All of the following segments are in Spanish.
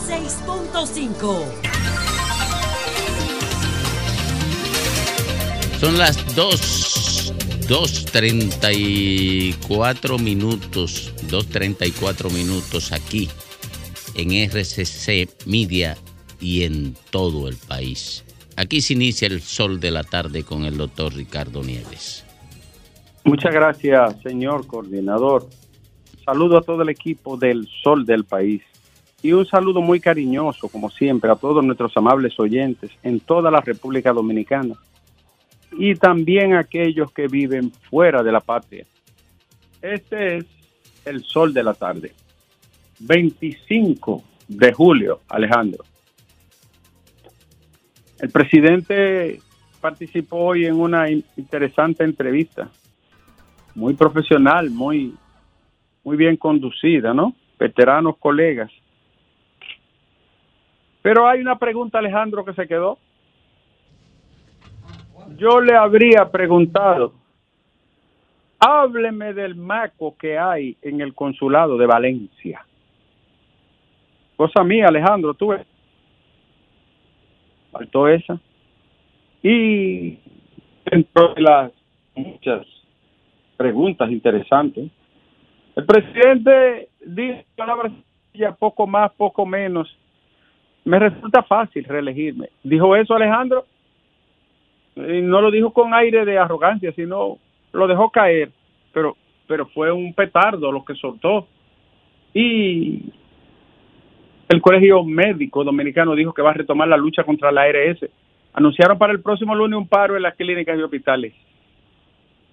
106.5. Son las 2, 2.34 minutos, 2.34 minutos aquí en RCC Media y en todo el país. Aquí se inicia el sol de la tarde con el doctor Ricardo Nieves. Muchas gracias, señor coordinador. Saludo a todo el equipo del Sol del País y un saludo muy cariñoso, como siempre, a todos nuestros amables oyentes en toda la República Dominicana y también a aquellos que viven fuera de la patria. Este es el Sol de la Tarde, 25 de julio, Alejandro. El presidente participó hoy en una interesante entrevista, muy profesional, muy, muy bien conducida, ¿no? Veteranos colegas. Pero hay una pregunta, Alejandro, que se quedó. Yo le habría preguntado, hábleme del maco que hay en el consulado de Valencia. Cosa mía, Alejandro, tú ves faltó esa. Y dentro de las muchas preguntas interesantes, el presidente dice palabras poco más, poco menos. Me resulta fácil reelegirme. ¿Dijo eso Alejandro? Y no lo dijo con aire de arrogancia, sino lo dejó caer, pero, pero fue un petardo lo que soltó. Y el Colegio Médico Dominicano dijo que va a retomar la lucha contra la ARS. Anunciaron para el próximo lunes un paro en las clínicas y hospitales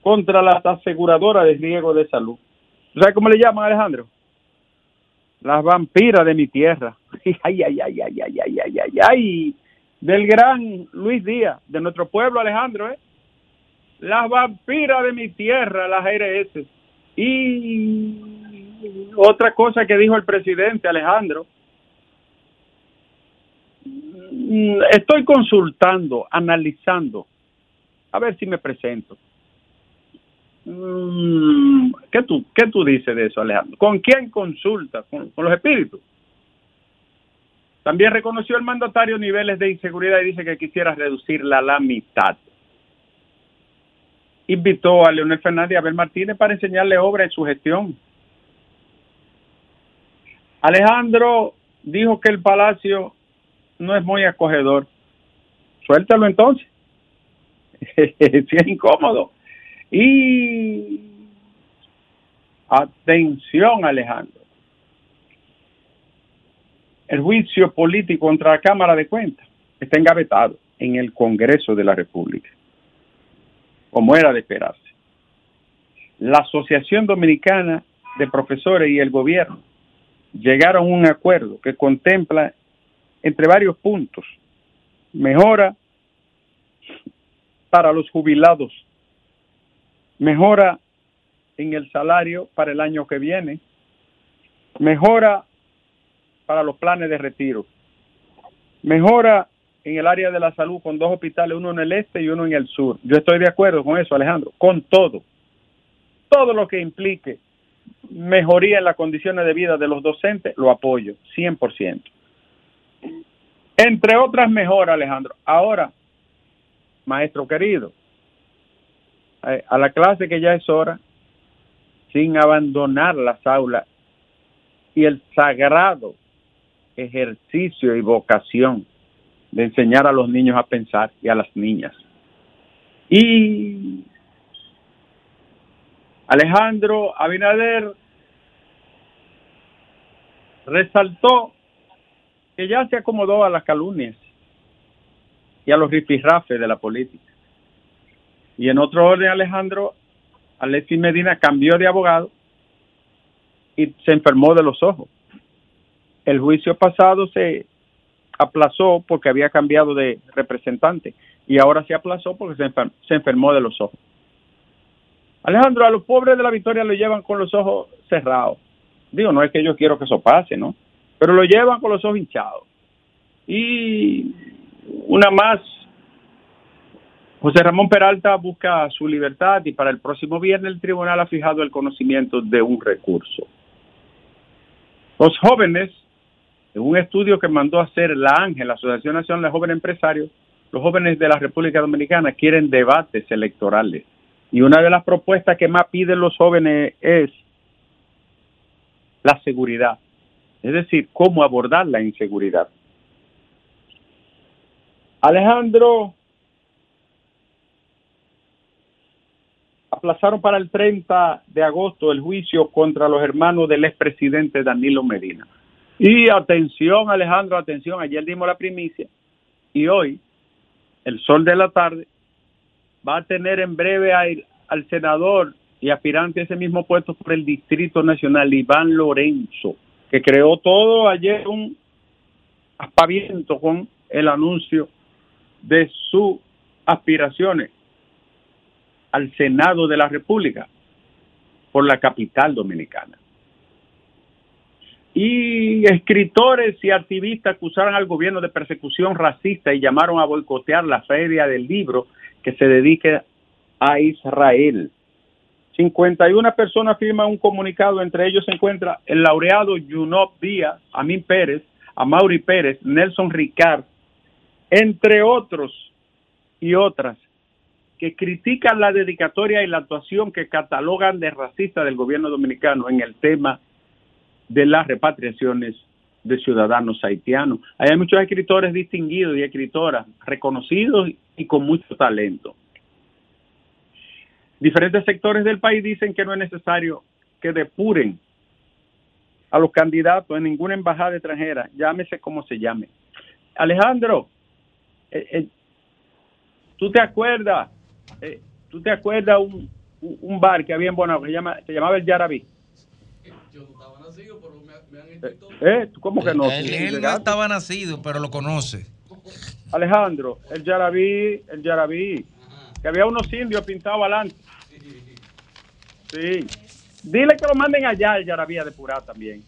contra las aseguradoras de riesgo de salud. ¿Sabes cómo le llaman, Alejandro? Las vampiras de mi tierra. Ay, ay, ay, ay, ay, ay, ay, ay, ay. Del gran Luis Díaz, de nuestro pueblo, Alejandro, ¿eh? Las vampiras de mi tierra, las ARS. Y otra cosa que dijo el presidente, Alejandro, Mm, estoy consultando, analizando, a ver si me presento. Mm, ¿Qué tú, qué tú dices de eso, Alejandro? ¿Con quién consulta? ¿Con, los espíritus? También reconoció el mandatario niveles de inseguridad y dice que quisiera reducirla a la mitad. Invitó a Leonel Fernández a Abel Martínez para enseñarle obra en su gestión. Alejandro dijo que el Palacio no es muy acogedor. Suéltalo entonces. si es incómodo. Y atención, Alejandro. El juicio político contra la Cámara de Cuentas está engavetado en el Congreso de la República, como era de esperarse. La Asociación Dominicana de Profesores y el gobierno llegaron a un acuerdo que contempla entre varios puntos. Mejora para los jubilados, mejora en el salario para el año que viene, mejora para los planes de retiro, mejora en el área de la salud con dos hospitales, uno en el este y uno en el sur. Yo estoy de acuerdo con eso, Alejandro, con todo. Todo lo que implique mejoría en las condiciones de vida de los docentes, lo apoyo, 100%. Entre otras mejoras, Alejandro. Ahora, maestro querido, a la clase que ya es hora, sin abandonar las aulas y el sagrado ejercicio y vocación de enseñar a los niños a pensar y a las niñas. Y Alejandro Abinader resaltó que ya se acomodó a las calumnias y a los ripirrafes de la política. Y en otro orden, Alejandro, Alexis Medina cambió de abogado y se enfermó de los ojos. El juicio pasado se aplazó porque había cambiado de representante y ahora se aplazó porque se, se enfermó de los ojos. Alejandro, a los pobres de la victoria lo llevan con los ojos cerrados. Digo, no es que yo quiero que eso pase, ¿no? pero lo llevan con los ojos hinchados. Y una más, José Ramón Peralta busca su libertad y para el próximo viernes el tribunal ha fijado el conocimiento de un recurso. Los jóvenes En un estudio que mandó a hacer la Ángel, la Asociación Nacional de Jóvenes Empresarios, los jóvenes de la República Dominicana quieren debates electorales. Y una de las propuestas que más piden los jóvenes es la seguridad. Es decir, cómo abordar la inseguridad. Alejandro, aplazaron para el 30 de agosto el juicio contra los hermanos del expresidente Danilo Medina. Y atención, Alejandro, atención, ayer dimos la primicia y hoy el sol de la tarde va a tener en breve al senador y aspirante a ese mismo puesto por el Distrito Nacional, Iván Lorenzo, que creó todo ayer un aspaviento con el anuncio de sus aspiraciones al Senado de la República por la capital dominicana. Y escritores y activistas acusaron al gobierno de persecución racista y llamaron a boicotear la feria del libro que se dedique a Israel. 51 personas firman un comunicado, entre ellos se encuentra el laureado Junop Díaz, Amin Pérez, Amaury Pérez, Nelson Ricard, entre otros y otras, que critican la dedicatoria y la actuación que catalogan de racista del gobierno dominicano en el tema de las repatriaciones de ciudadanos haitianos. Hay muchos escritores distinguidos y escritoras reconocidos y con mucho talento. Diferentes sectores del país dicen que no es necesario que depuren a los candidatos en ninguna embajada extranjera, llámese como se llame. Alejandro, eh, eh, ¿tú te acuerdas? Eh, ¿Tú te acuerdas un, un bar que había en Bonao que se, llama, se llamaba el Yarabí? Yo no estaba nacido, pero me, han escrito. ¿Eh? ¿Cómo que no? Él, no estaba nacido, pero lo conoce. Alejandro, el Yarabí, el Yarabí, que había unos indios pintados adelante. Sí. Dile que lo manden allá el Yarabí a depurar también.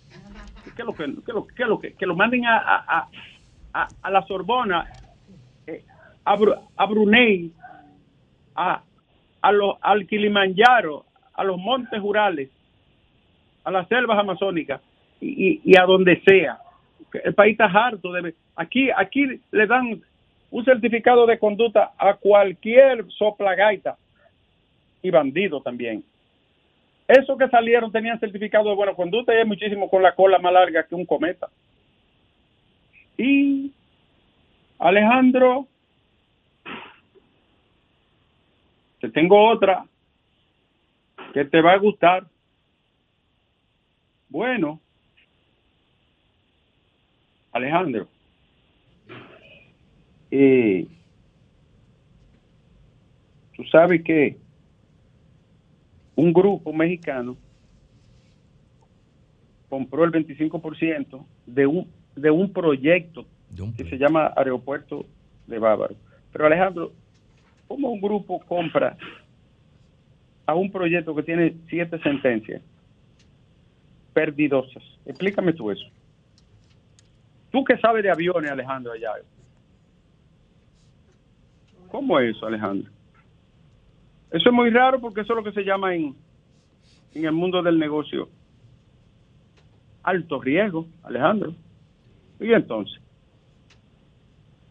Que lo, que, lo, que, lo, que, lo manden a, a, a, a la Sorbona a, Brunei, a, a los, al Kilimanjaro, a los montes Urales, a las selvas amazónicas y, y, a donde sea. El país está harto de... Aquí, aquí le dan un certificado de conducta a cualquier soplagaita y bandido también. Esos que salieron tenían certificado de buena conducta y hay muchísimo con la cola más larga que un cometa. Y Alejandro Te tengo otra que te va a gustar. Bueno, Alejandro, eh, tú sabes que un grupo mexicano compró el 25% de un, de un proyecto que se llama Aeropuerto de Bávaro. Pero Alejandro, ¿Cómo un grupo compra a un proyecto que tiene siete sentencias perdidosas? Explícame tú eso. Tú que sabes de aviones, Alejandro, allá. ¿Cómo es eso, Alejandro? Eso es muy raro porque eso es lo que se llama en, en el mundo del negocio alto riesgo, Alejandro. Y entonces,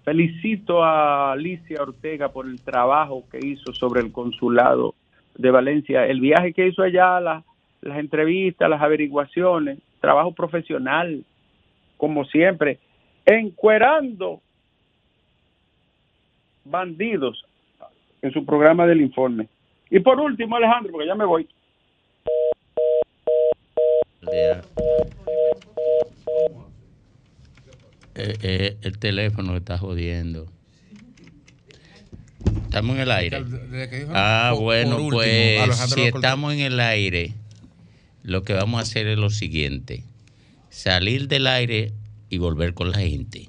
Felicito a Alicia Ortega por el trabajo que hizo sobre el consulado de Valencia, el viaje que hizo allá, las entrevistas, las averiguaciones, trabajo profesional, como siempre, encuerando bandidos en su programa del informe. Y por último, Alejandro, porque ya me voy. Eh, eh, el teléfono está jodiendo. Estamos en el aire. Ah, bueno, pues si estamos en el aire, lo que vamos a hacer es lo siguiente. Salir del aire y volver con la gente.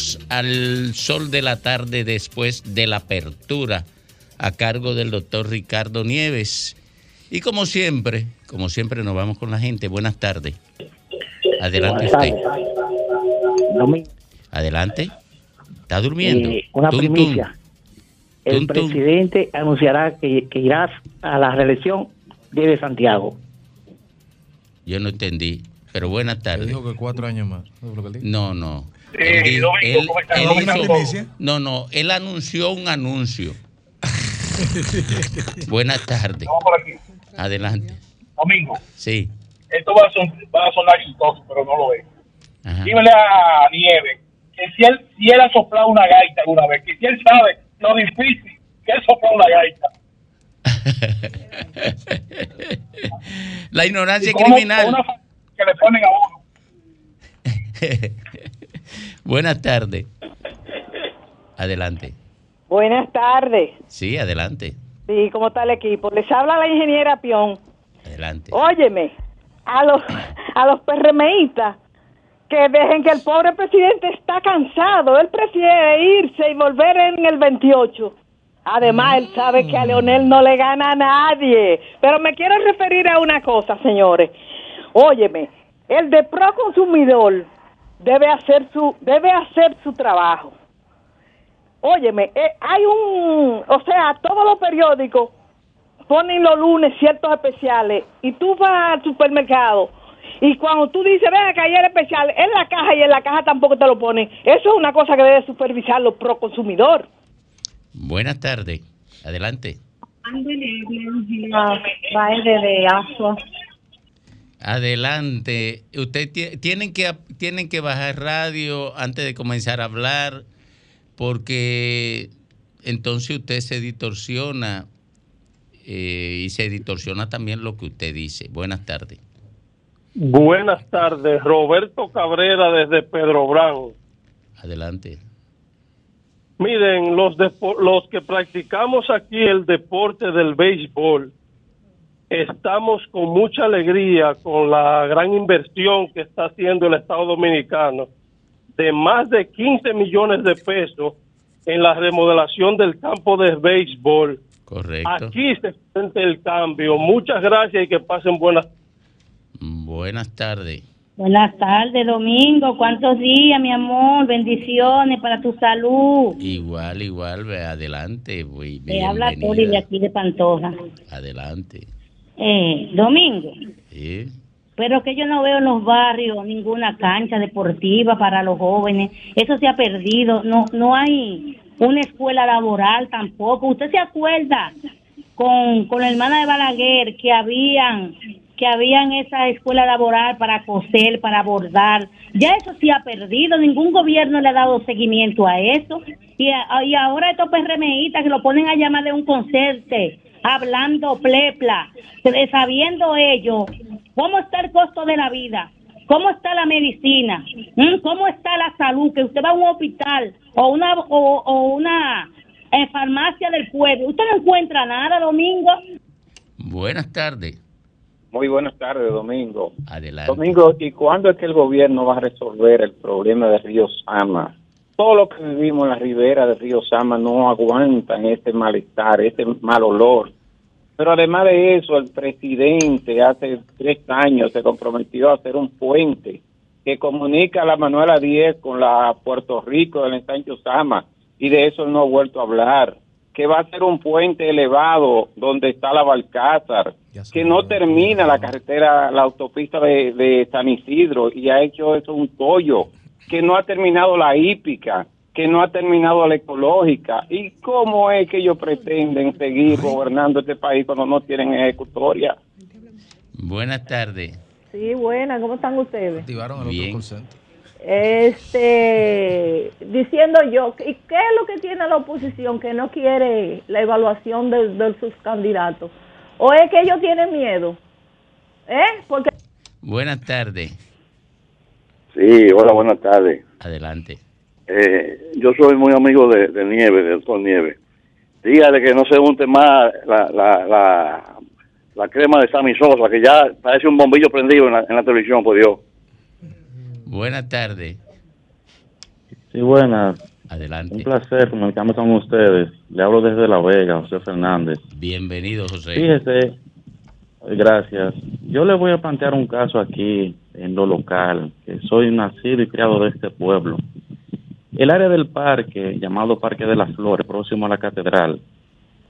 al sol de la tarde después de la apertura a cargo del doctor Ricardo Nieves. Y como siempre, como siempre nos vamos con la gente. Buenas tardes. Adelante usted. Adelante. ¿Está durmiendo? Eh, una primicia. El presidente anunciará que, que irá a la reelección desde Santiago. Yo no entendí. Pero buenas tardes. dijo que cuatro años más. No, no. Eh, no, no, él anunció un anuncio. buenas tardes. Vamos por aquí. Adelante. Domingo, Sí. esto va a, son- va a sonar chistoso, pero no lo ve. Ajá. Dímele a Nieve que si él, si él ha soplado una gaita alguna vez, que si él sabe lo difícil que es soplar una gaita. La ignorancia criminal. que le ponen a uno. buenas tardes. Adelante. Buenas tardes. Sí, adelante. Sí, ¿cómo está el equipo? Les habla la ingeniera Pion. Adelante. Óyeme, a los, a los PRMistas que dejen que el pobre presidente está cansado. Él prefiere irse y volver en el 28. Además, él sabe que a Leonel no le gana a nadie. Pero me quiero referir a una cosa, señores. Óyeme, el de pro consumidor debe hacer su debe hacer su trabajo. Óyeme, eh, hay un, o sea, todos los periódicos ponen los lunes ciertos especiales y tú vas al supermercado y cuando tú dices, ven acá, hay el especial, en la caja y en la caja tampoco te lo ponen. Eso es una cosa que debe supervisar los pro consumidor. Buenas tardes. Adelante. de Asua. Adelante. Usted tie- tienen que tienen que bajar radio antes de comenzar a hablar porque entonces usted se distorsiona eh, y se distorsiona también lo que usted dice. Buenas tardes. Buenas tardes, Roberto Cabrera desde Pedro Bravo. Adelante. Miren, los, los que practicamos aquí el deporte del béisbol, estamos con mucha alegría con la gran inversión que está haciendo el Estado Dominicano de más de 15 millones de pesos en la remodelación del campo de béisbol. Correcto. Aquí se siente el cambio. Muchas gracias y que pasen buenas Buenas tardes. Buenas tardes, Domingo. ¿Cuántos días, mi amor? Bendiciones para tu salud. Igual, igual, adelante. Te habla. Tori de aquí de Pantoja. Adelante. Eh, Domingo, Sí. pero que yo no veo en los barrios ninguna cancha deportiva para los jóvenes. Eso se ha perdido. No, no hay una escuela laboral tampoco. ¿Usted se acuerda con, con la hermana de Balaguer que habían que habían esa escuela laboral para coser, para bordar. Ya eso se ha perdido, ningún gobierno le ha dado seguimiento a eso. Y, a- y ahora estos PRMistas que lo ponen a llamar de un concerto, hablando plepla, sabiendo ellos cómo está el costo de la vida, cómo está la medicina, ¿Mm? cómo está la salud, que usted va a un hospital o una, o, o una eh, farmacia del pueblo, usted no encuentra nada, Domingo. Buenas tardes. Muy buenas tardes, Domingo. Adelante. Domingo, ¿y cuándo es que el gobierno va a resolver el problema de Río Sama? Todo lo que vivimos en la ribera de Río Sama no aguantan este malestar, este mal olor. Pero además de eso, el presidente hace tres años se comprometió a hacer un puente que comunica a la Manuela 10 con la Puerto Rico del ensancho Sama y de eso no ha vuelto a hablar. Que va a ser un puente elevado donde está la Balcázar, que no termina la carretera, la autopista de, de San Isidro y ha hecho eso un pollo, que no ha terminado la hípica, que no ha terminado la ecológica. ¿Y cómo es que ellos pretenden seguir gobernando este país cuando no tienen ejecutoria? Buenas tardes. Sí, buena, ¿cómo están ustedes? Activaron el Bien. otro. Este, diciendo yo, ¿y qué es lo que tiene la oposición que no quiere la evaluación de, de sus candidatos? ¿O es que ellos tienen miedo? ¿Eh? Porque Buenas tardes. Sí, hola, buenas tardes. Adelante. Eh, yo soy muy amigo de, de Nieve, del doctor Nieve. Dígale que no se unte más la, la, la, la crema de Sammy Sosa, que ya parece un bombillo prendido en la, en la televisión, por Dios. Buenas tardes. Sí, buenas. Adelante. Un placer comunicarme con ustedes. Le hablo desde La Vega, José Fernández. Bienvenido, José. Fíjese, gracias. Yo le voy a plantear un caso aquí en lo local, que soy nacido y criado de este pueblo. El área del parque, llamado Parque de las Flores, próximo a la catedral,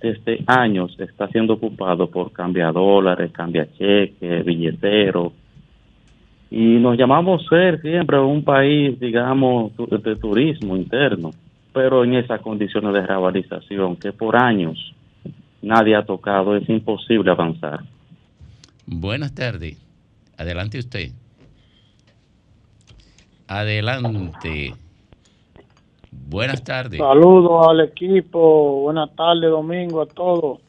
desde años está siendo ocupado por cambiadólares, cambiacheques, billeteros. Y nos llamamos ser siempre un país, digamos, de turismo interno, pero en esas condiciones de revalización que por años nadie ha tocado, es imposible avanzar. Buenas tardes. Adelante usted. Adelante. Buenas tardes. Saludos al equipo, buenas tardes Domingo, a todos.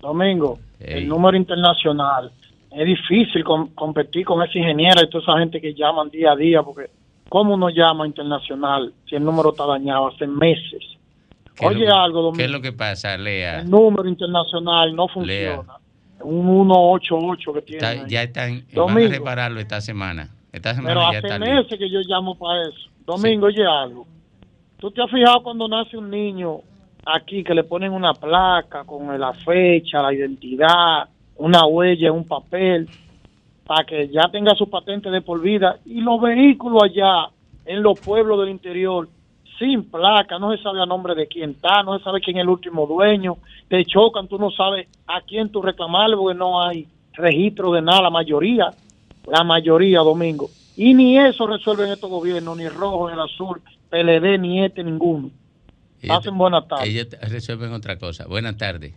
Domingo, el número internacional. Es difícil com- competir con ese ingeniero y toda esa gente que llaman día a día, porque ¿cómo uno llama internacional si el número está dañado hace meses? ¿Qué es Oye que- algo, Domingo, ¿Qué es lo que pasa, Lea? el número internacional no funciona. Un 188 que tiene. Está- ya están, van a Domingo. repararlo esta semana. Esta Pero hace meses que yo llamo para eso. Domingo, oye algo. ¿Tú te has fijado cuando nace un niño aquí que le ponen una placa con la fecha, la identidad, una huella, un papel, para que ya tenga su patente de por vida? Y los vehículos allá, en los pueblos del interior, sin placa, no se sabe a nombre de quién está, no se sabe quién es el último dueño, te chocan, tú no sabes a quién tú reclamarle porque no hay registro de nada, la mayoría, la mayoría, Domingo. Y ni eso resuelven estos gobiernos, ni el rojo, ni el azul, PLD, ni este, ninguno. Ellos- Hacen buenas tardes. Ellos resuelven otra cosa. Buenas tardes.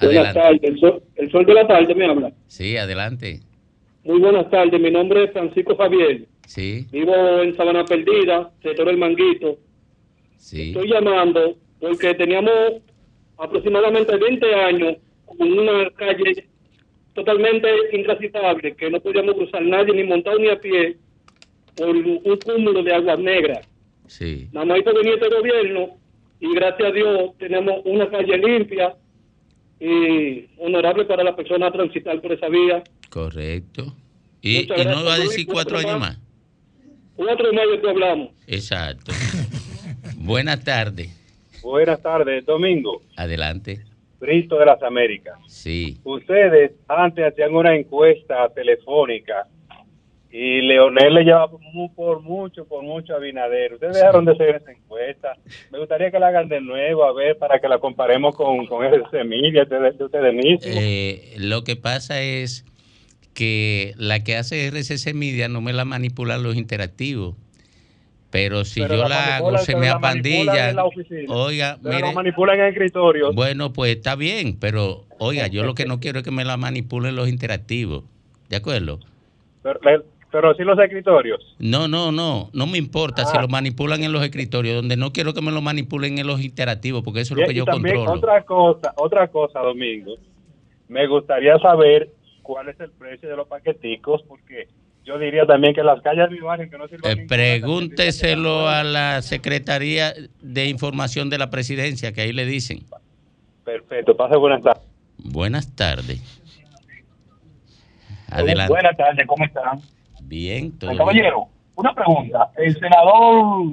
Buenas tardes, el sol, el sol de la tarde me habla. Sí, adelante. Muy buenas tardes, mi nombre es Francisco Javier. Sí, Vivo en Sabana Perdida, sector El Manguito. sí. Estoy llamando porque teníamos aproximadamente 20 años con una calle totalmente intransitable, que no podíamos cruzar nadie, ni montado ni a pie, por un cúmulo de aguas negras. Sí. Nada más hizo venir este gobierno y gracias a Dios tenemos una calle limpia y honorable para la persona a transitar por esa vía. Correcto. Y, no va a decir cuatro Cuatro años más. más. Cuatro meses que hablamos. Exacto. Buenas tardes. Buenas tardes, Domingo. Adelante. Cristo de las Américas. Sí. Ustedes antes hacían una encuesta telefónica y Leonel le llevaba mu- por mucho, por mucho a Binader. Ustedes dejaron de hacer esa encuesta. Me gustaría que la hagan de nuevo, a ver, para que la comparemos con, con ese semilla de, de ustedes mismos. Eh, lo que pasa es que la que hace RCC Media no me la manipulan los interactivos. Pero si Pero yo la hago, se me apandilla. en la oficina. Oiga, Pero mire, lo manipulan en el escritorio. Bueno, pues está bien, pero oiga, yo lo que no quiero es que me la manipulen los interactivos. ¿De acuerdo? Pero, pero sí los escritorios. No, no, no, no me importa si Ah. lo manipulan en los escritorios, donde no quiero que me lo manipulen en los interactivos, porque eso es Y- lo que y yo también controlo. otra cosa, otra cosa, Domingo. Me gustaría saber cuál es el precio de los paqueticos, porque yo diría también que las calles de mi barrio que no sirven Eh, pregúnteselo a la Secretaría de Información de la Presidencia, que ahí le dicen. Perfecto, pase buenas tardes. Buenas tardes. Adelante. Buenas tardes, ¿cómo están? Bien, todo Eh, bien. caballero, una pregunta. El senador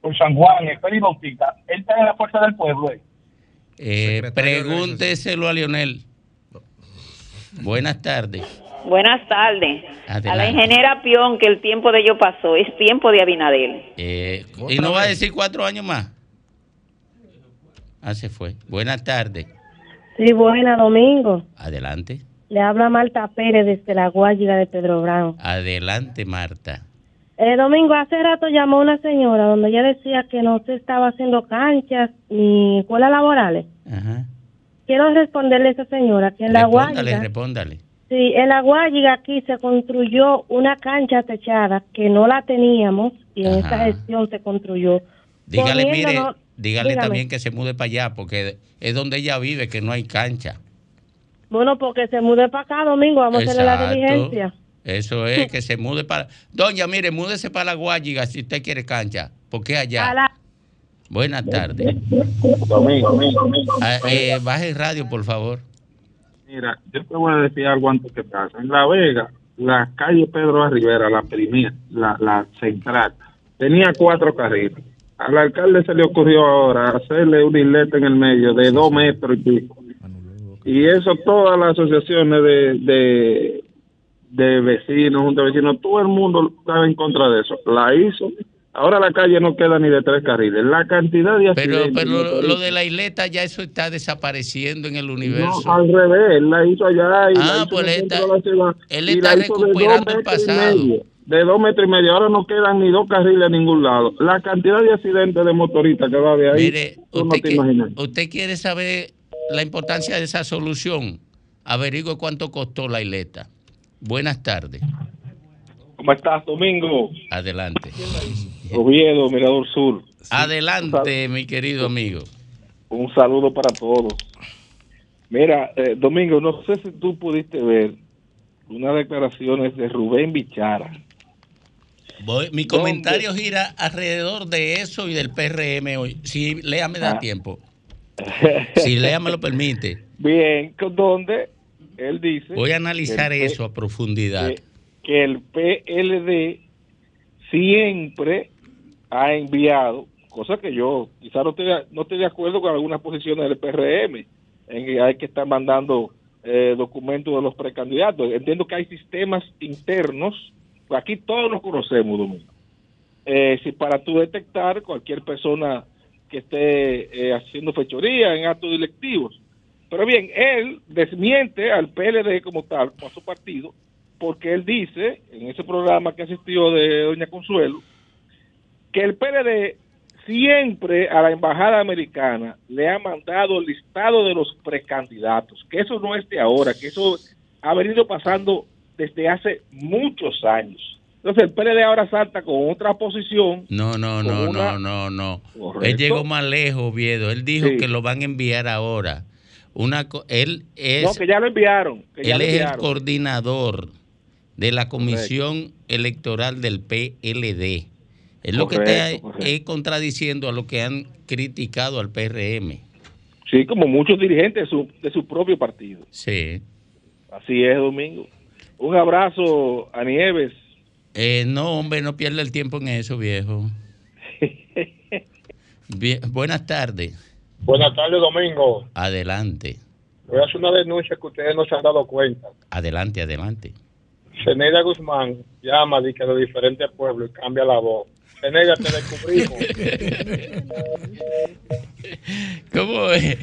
por San Juan, el Félix Bautista, él está en la fuerza del pueblo. ¿eh? Eh, pregúnteselo a Leonel. Buenas tardes. Buenas tardes. A la ingeniera Pion, que el tiempo de ello pasó, es tiempo de Abinadel. Eh, ¿Y no va a decir cuatro años más? Ah, se fue. Buenas tardes. Sí, buena, Domingo. Adelante. Le habla Marta Pérez desde la Guayiga de Pedro Brown. Adelante, Marta. Eh, Domingo, hace rato llamó una señora donde ella decía que no se estaba haciendo canchas ni escuelas laborales. Ajá. Quiero responderle a esa señora que en la Respóndale, Guayiga, respóndale. Sí, en la Guayiga aquí se construyó una cancha techada que no la teníamos y en esta gestión se construyó. Dígale, mire, dígale dígame. también que se mude para allá, porque es donde ella vive, que no hay cancha. Bueno, porque se mude para acá, Domingo, vamos a hacerle la diligencia. Eso es, que se mude para... Doña, mire, múdese para la Guayiga si usted quiere cancha, porque allá... La- Buenas tardes. Domingo, domingo, domingo. Ah, eh, baje el radio, por favor. Mira, yo te voy a decir algo antes que pase. En La Vega, la calle Pedro A. Rivera, la primera, la, la central, tenía cuatro carriles. Al alcalde se le ocurrió ahora hacerle un isleta en el medio de dos metros y pico. Y eso todas las asociaciones de, de, de vecinos, juntas de vecinos, todo el mundo estaba en contra de eso. La hizo. Ahora la calle no queda ni de tres carriles. La cantidad de Pero, accidentes pero lo motoristas- de la isleta ya eso está desapareciendo en el universo. no, al revés, él la hizo allá y Ah, la hizo pues él centro de la ciudad. él Y está la hizo de dos recuperando el metros y pasado. medio, de dos metros y medio. Ahora no quedan ni dos carriles a ningún lado. La cantidad de accidentes de motoristas que va de ahí, Mire, tú no usted, te que- imaginas. usted quiere saber la importancia de esa solución. Averigüe cuánto costó la isleta. Buenas tardes. ¿Cómo estás, Domingo? Adelante. Oviedo, Mirador Sur. Adelante, mi querido amigo. Un saludo para todos. Mira, eh, Domingo, no sé si tú pudiste ver unas declaraciones de Rubén Bichara. Voy- mi comentario gira alrededor de eso y del PRM hoy. Si Lea me da Ah. tiempo. Si Lea me lo permite. Bien, donde él dice... Voy a analizar P- eso a profundidad. que, que el PLD siempre ha enviado, cosa que yo quizás no estoy, no estoy de acuerdo con algunas posiciones del PRM, en que hay que estar mandando eh, documentos de los precandidatos. Entiendo que hay sistemas internos, aquí todos los conocemos, Domingo. Eh, si para tú detectar cualquier persona que esté eh, haciendo fechoría en actos directivos. Pero bien, él desmiente al PLD como tal, a su partido, porque él dice, en ese programa que asistió de Doña Consuelo, que el PLD siempre a la embajada americana le ha mandado el listado de los precandidatos, que eso no es de ahora, que eso ha venido pasando desde hace muchos años. Entonces el PLD ahora salta con otra posición. No, no, no, una- no, no, no. Correcto. Él llegó más lejos, Viedo. Él dijo Sí. que lo van a enviar ahora. Una, co- él es, no, que ya lo enviaron. Que ya él lo es el coordinador de la comisión electoral del PLD. Es lo que está correcto. es contradiciendo a lo que han criticado al PRM. Sí, como muchos dirigentes de su, de su propio partido. Sí. Así es, Domingo. Un abrazo a Nieves. Eh, no, hombre, no pierda el tiempo en eso, viejo. Bien, buenas tardes. Buenas tardes, Domingo. Adelante, Voy a hacer una denuncia que ustedes no se han dado cuenta. adelante, adelante. Zeneida Guzmán llama de, que de diferentes pueblos y cambia la voz. Zeneida, te descubrimos. ¿Cómo es?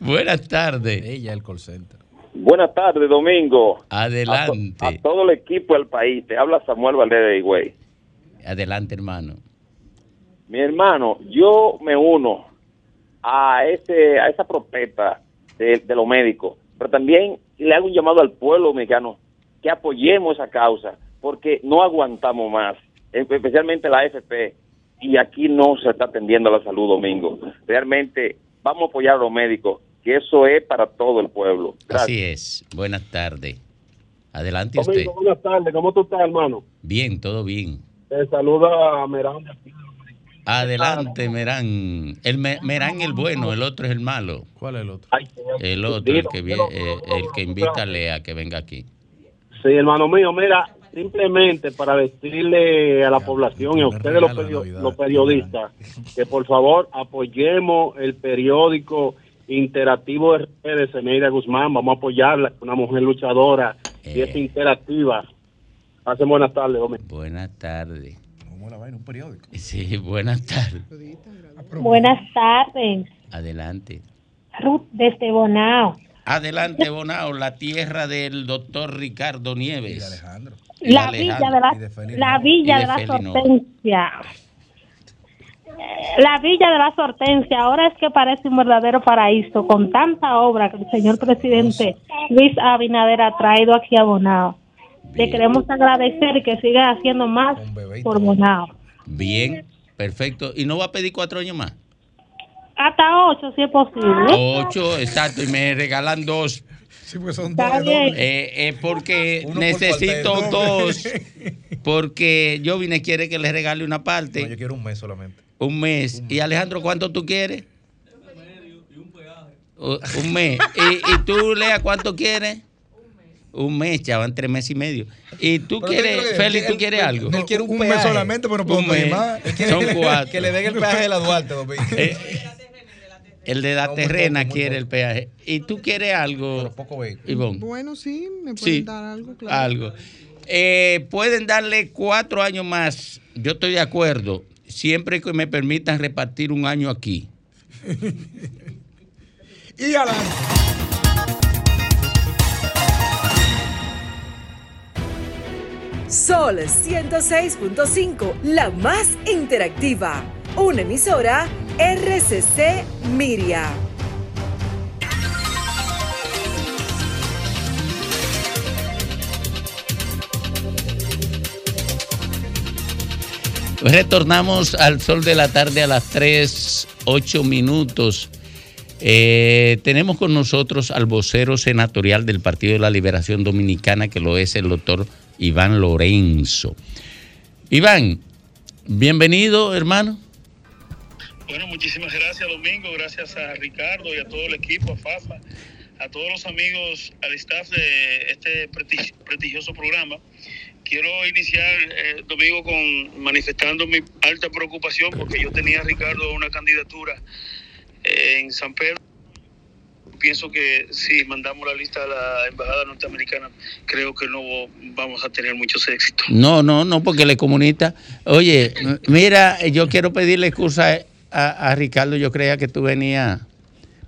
Buenas tardes. Ella, el call center. Buenas tardes, Domingo. Adelante. A, to- a todo el equipo del país. Te habla Samuel Valdés de Higüey. Adelante, hermano. Mi hermano, yo me uno a ese a esa propuesta de, de los médicos, pero también le hago un llamado al pueblo mexicano que apoyemos esa causa, porque no aguantamos más, especialmente la AFP, y aquí no se está atendiendo la salud, Domingo. Realmente vamos a apoyar a los médicos, que eso es para todo el pueblo. Así es. Buenas tardes. Adelante usted. Domingo, buenas tardes. ¿Cómo tú estás, hermano? Bien, todo bien. Te saluda Merán. Adelante, Merán. El Me- Merán el bueno, el otro es el malo. ¿Cuál es el otro? El otro, el que, eh, el que invita a Lea a que venga aquí. Sí, hermano mío, mira, simplemente para decirle a la población y a ustedes los, perio- los periodistas que por favor apoyemos el periódico interactivo RP de Zeneida Guzmán, vamos a apoyarla, una mujer luchadora y es interactiva. Hace buenas tardes, hombre. Buenas tardes. Un periódico. Sí, buenas tardes. Buenas tardes, Adelante. Ruth desde Bonao. Adelante, Bonao, la tierra del doctor Ricardo Nieves. Y La de villa Alejandro. de la, la villa Y de la. Eh, La villa de la Hortensia ahora es que parece un verdadero paraíso con tanta obra que el señor presidente Luis Abinader ha traído aquí a Bonao. Le queremos agradecer y que siga haciendo más por Bonao. Bien, perfecto. ¿Y no va a pedir cuatro años más? Hasta ocho, si es posible. Ocho, exacto, y me regalan dos. Sí, pues son Está bien. Eh, eh, porque Uno necesito dos. Porque Jovine quiere que le regale una parte. No, yo quiero un mes solamente. Un mes. ¿Y Alejandro, cuánto tú quieres? U- Un mes. ¿Y, y tú, Lea, cuánto quieres? Un mes, ya van tres meses y medio. ¿Y tú Pero quieres, ¿qué- qué- Félix, tú él- quieres algo? Él quiere un, mes solamente, pero no puedo Un mes. más. Él Son que le- cuatro. Que le den el peaje de la Duarte. Eh, el de la No, muy terrena poco, muy quiere el peaje. ¿Y tú quieres algo? poco Ivonne? Bueno, sí, me pueden Sí, dar algo, claro. algo. Eh, pueden darle cuatro años más. Yo estoy de acuerdo, siempre que me permitan repartir un año aquí. y adelante. Sol 106.5, la más interactiva. Una emisora RCC Miria. Retornamos al sol de la tarde a las 3, 8 minutos. Eh, tenemos con nosotros al vocero senatorial del Partido de la Liberación Dominicana, que lo es el doctor Iván Lorenzo. Iván, bienvenido, hermano. Bueno, muchísimas gracias, Domingo. Gracias a Ricardo y a todo el equipo, a Fafa, a todos los amigos, al staff de este presti- prestigioso programa. Quiero iniciar, eh, Domingo, con manifestando mi alta preocupación porque yo tenía, Ricardo, una candidatura eh, en San Pedro. Pienso que si mandamos la lista a la Embajada Norteamericana, creo que no vamos a tener muchos éxitos. No, no, no, porque le comunista. Oye, mira, yo quiero pedirle excusa a, a Ricardo. Yo creía que tú venías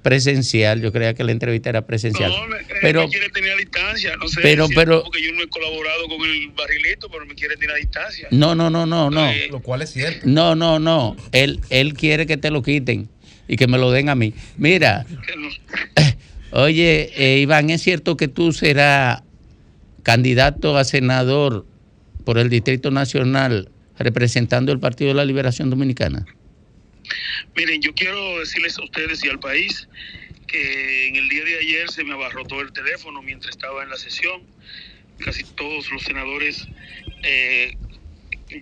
presencial. Yo creía que la entrevista era presencial. pero, me quiere tener a distancia, no sé pero- si es pero- porque yo no he colaborado con el barrilito, pero me quiere tener a distancia. no, no, no, no, no. Lo cual es cierto. No, no, no. Él, él quiere que te lo quiten y que me lo den a mí. Mira, oye, eh, Iván, ¿es cierto que tú serás candidato a senador por el Distrito Nacional representando el Partido de la Liberación Dominicana? Miren, yo quiero decirles a ustedes y al país que en el día de ayer se me abarrotó el teléfono mientras estaba en la sesión. Casi todos los senadores eh,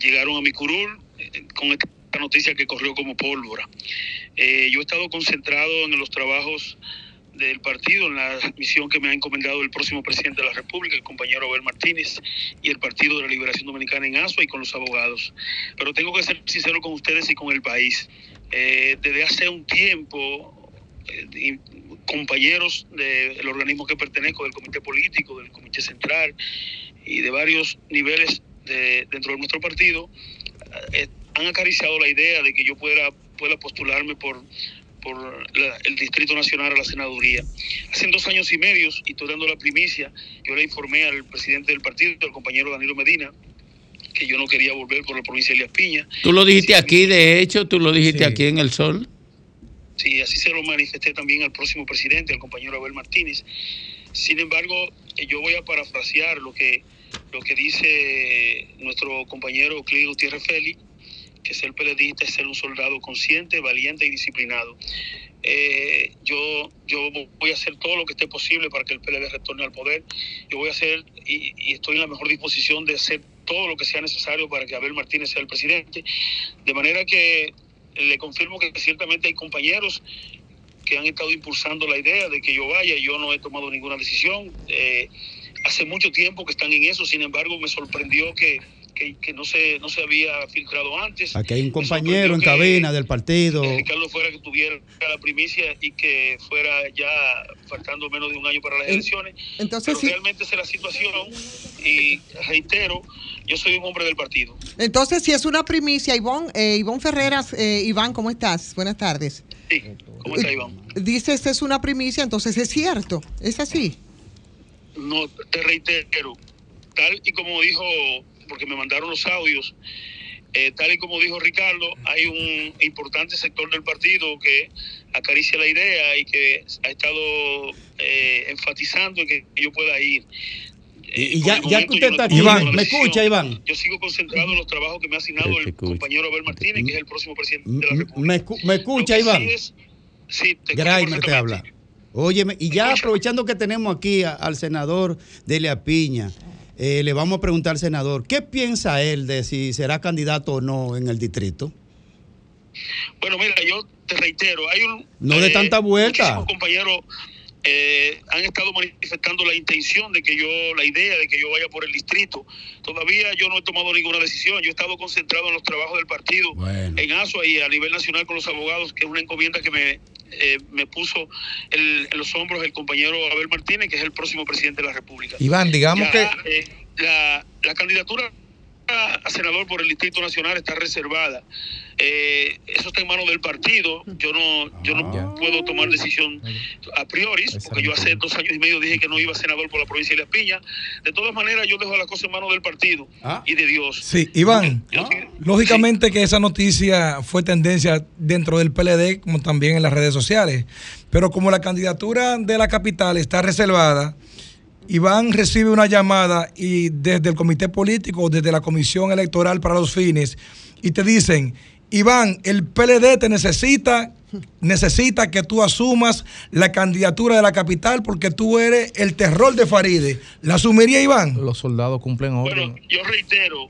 llegaron a mi curul eh, con esta noticia que corrió como pólvora. Eh, yo he estado concentrado en los trabajos del partido, en la misión que me ha encomendado el próximo presidente de la República, el compañero Abel Martínez, y el Partido de la Liberación Dominicana en ASUA y con los abogados. Pero tengo que ser sincero con ustedes y con el país. Eh, desde hace un tiempo, eh, compañeros del organismo que pertenezco, del comité político, del comité central y de varios niveles de- dentro de nuestro partido, eh, han acariciado la idea de que yo pueda, pueda postularme por, la- el Distrito Nacional a la senaduría. Hace dos años y medio, y estoy dando la primicia, yo le informé al presidente del partido, el compañero Danilo Medina, que yo no quería volver por la provincia de Elías Piña. Tú lo dijiste aquí, de hecho, tú lo dijiste aquí en El Sol. Sí, así se lo manifesté también al próximo presidente, al compañero Abel Martínez. Sin embargo, eh, yo voy a parafrasear lo que, lo que dice nuestro compañero Clio Gutiérrez Félix, que ser periodista es ser un soldado consciente, valiente y disciplinado. Eh, yo, yo voy a hacer todo lo que esté posible para que el PLD retorne al poder. Yo voy a hacer, y, y estoy en la mejor disposición de hacer todo lo que sea necesario para que Abel Martínez sea el presidente. De manera que le confirmo que ciertamente hay compañeros que han estado impulsando la idea de que yo vaya. Yo no he tomado ninguna decisión. Eh, hace mucho tiempo que están en eso, sin embargo, me sorprendió que, que, que no, se, no se había filtrado antes. Aquí hay un compañero en cabina del partido. Que Ricardo fuera que tuviera la primicia y que fuera ya faltando menos de un año para las elecciones. entonces Pero sí. realmente esa es la situación y reitero, yo soy un hombre del partido. Entonces, si es una primicia, Ivonne, eh, Ivonne Ferreras, eh, Iván, ¿cómo estás? Buenas tardes. Sí, ¿cómo está Iván? Dices es una primicia, entonces es cierto, es así. No, te reitero, tal y como dijo, porque me mandaron los audios, eh, tal y como dijo Ricardo, hay un importante sector del partido que acaricia la idea y que ha estado eh, enfatizando en que yo pueda ir. Y, y Por ya, ya que usted no está aquí, Iván, ¿me escucha, Iván? Yo sigo concentrado en los trabajos que me ha asignado el compañero Abel Martínez, que es el próximo presidente de la ¿Me, escu- me escucha, Iván? Sí es, Sí, te Graimer te habla. Óyeme, y ya aprovechando que tenemos aquí a- al senador Delia Piña, eh, le vamos a preguntar al senador, ¿qué piensa él de si será candidato o no en el distrito? Bueno, mira, yo te reitero, hay un... No de tanta vuelta. Compañeros eh, han estado manifestando la intención de que yo, la idea de que yo vaya por el distrito. Todavía yo no he tomado ninguna decisión. Yo he estado concentrado en los trabajos del partido, en ASUA y a nivel nacional con los abogados, que es una encomienda que me, eh, me puso el- en los hombros el compañero Abel Martínez, que es el próximo presidente de la República. Iván, digamos Ya, que- eh, la, la candidatura a a senador por el Distrito Nacional está reservada. Eh, eso está en manos del partido. Yo no, yo no puedo tomar decisión a priori, porque yo hace dos años y medio dije que no iba a senador por la provincia de Las Piñas. De todas maneras, yo dejo la cosa en manos del partido y de Dios. Sí, Iván, lógicamente que esa noticia fue tendencia dentro del PLD como también en las redes sociales, pero como la candidatura de la capital está reservada, Iván recibe una llamada y desde el comité político, desde la comisión electoral para los fines, y te dicen, Iván, el PLD te necesita, necesita que tú asumas la candidatura de la capital porque tú eres el terror de Faride. ¿La asumiría Iván? Los soldados cumplen orden. Yo reitero,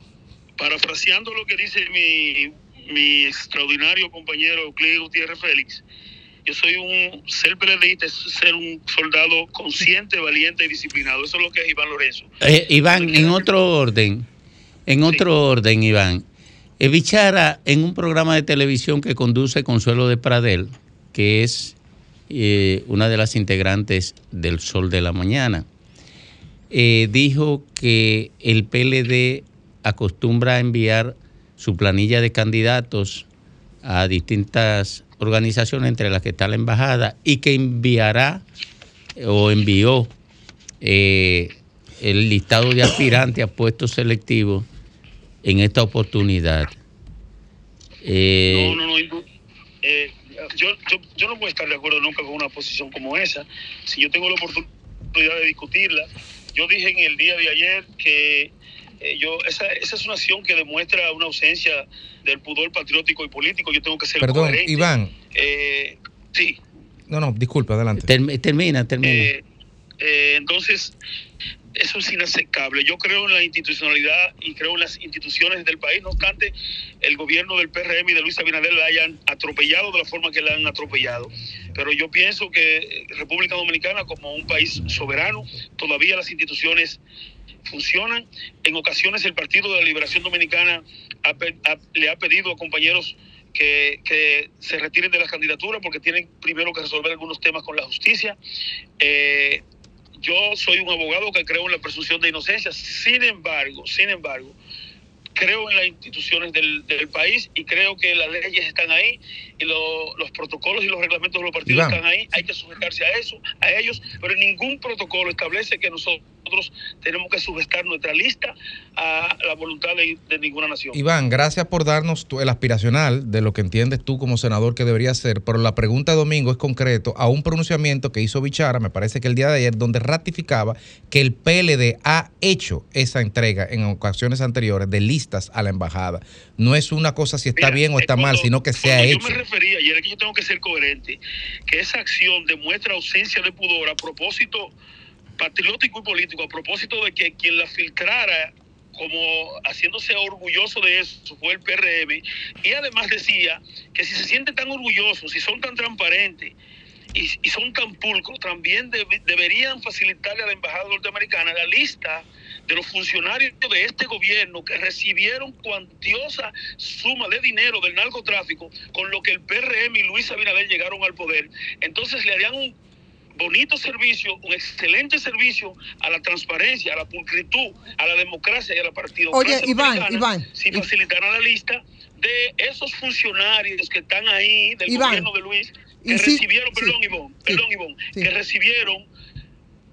parafraseando lo que dice mi, mi extraordinario compañero Euclides Gutiérrez Félix, yo soy un ser PLDista, es ser un soldado consciente, valiente y disciplinado. Eso es lo que es Iván Lorenzo. Eh, Iván, en otro orden, en otro orden, Iván, eh, Bichara, en un programa de televisión que conduce Consuelo de Pradel, que es eh, una de las integrantes del Sol de la Mañana, eh, dijo que el PLD acostumbra a enviar su planilla de candidatos a distintas organizaciones, entre las que está la embajada, y que enviará o envió eh, el listado de aspirantes a puestos selectivos en esta oportunidad. Eh, No, no, no. eh, yo, yo, yo no puedo estar de acuerdo nunca con una posición como esa. Si yo tengo la oportunidad de discutirla, yo dije en el día de ayer que yo esa, esa es una acción que demuestra una ausencia del pudor patriótico y político. Yo tengo que ser Perdón, coherente. Iván. Eh, sí. No, no, disculpe, adelante. term- termina, termina. Eh, eh, entonces, eso es inaceptable. Yo creo en la institucionalidad y creo en las instituciones del país. No obstante, el gobierno del PRM y de Luis Abinader la hayan atropellado de la forma que la han atropellado. Pero yo pienso que República Dominicana, como un país soberano, todavía las instituciones funcionan. En ocasiones el Partido de la Liberación Dominicana ha pe- ha- le ha pedido a compañeros que, que se retiren de las candidaturas porque tienen primero que resolver algunos temas con la justicia. Eh, yo soy un abogado que creo en la presunción de inocencia. Sin embargo, sin embargo, creo en las instituciones del, del país y creo que las leyes están ahí y lo- los protocolos y los reglamentos de los partidos Iván. están ahí. Hay que sujetarse a eso, a ellos, pero ningún protocolo establece que nosotros tenemos que sujetar nuestra lista a la voluntad de, de ninguna nación. Iván, gracias por darnos tu- el aspiracional de lo que entiendes tú como senador que debería ser, pero la pregunta de domingo es concreto a un pronunciamiento que hizo Bichara, me parece que el día de ayer, donde ratificaba que el PLD ha hecho esa entrega en ocasiones anteriores de listas a la embajada. No es una cosa si está bien o está mal, sino que se ha hecho. Yo me refería, y es que yo tengo que ser coherente, que esa acción demuestra ausencia de pudor a propósito patriótico y político, a propósito de que quien la filtrara como haciéndose orgulloso de eso fue el PRM y además decía que si se sienten tan orgullosos, si son tan transparentes y, son tan pulcros, también debe- deberían facilitarle a la embajada norteamericana la lista de los funcionarios de este gobierno que recibieron cuantiosa suma de dinero del narcotráfico con lo que el PRM y Luis Abinader llegaron al poder. Entonces le harían un bonito servicio, un excelente servicio a la transparencia, a la pulcritud, a la democracia y a la partidocracia Oye, Iván, Iván, si facilitaran la lista de esos funcionarios que están ahí del Iván, gobierno de Luis que recibieron, perdón, Ivonne, perdón, Ivonne, que recibieron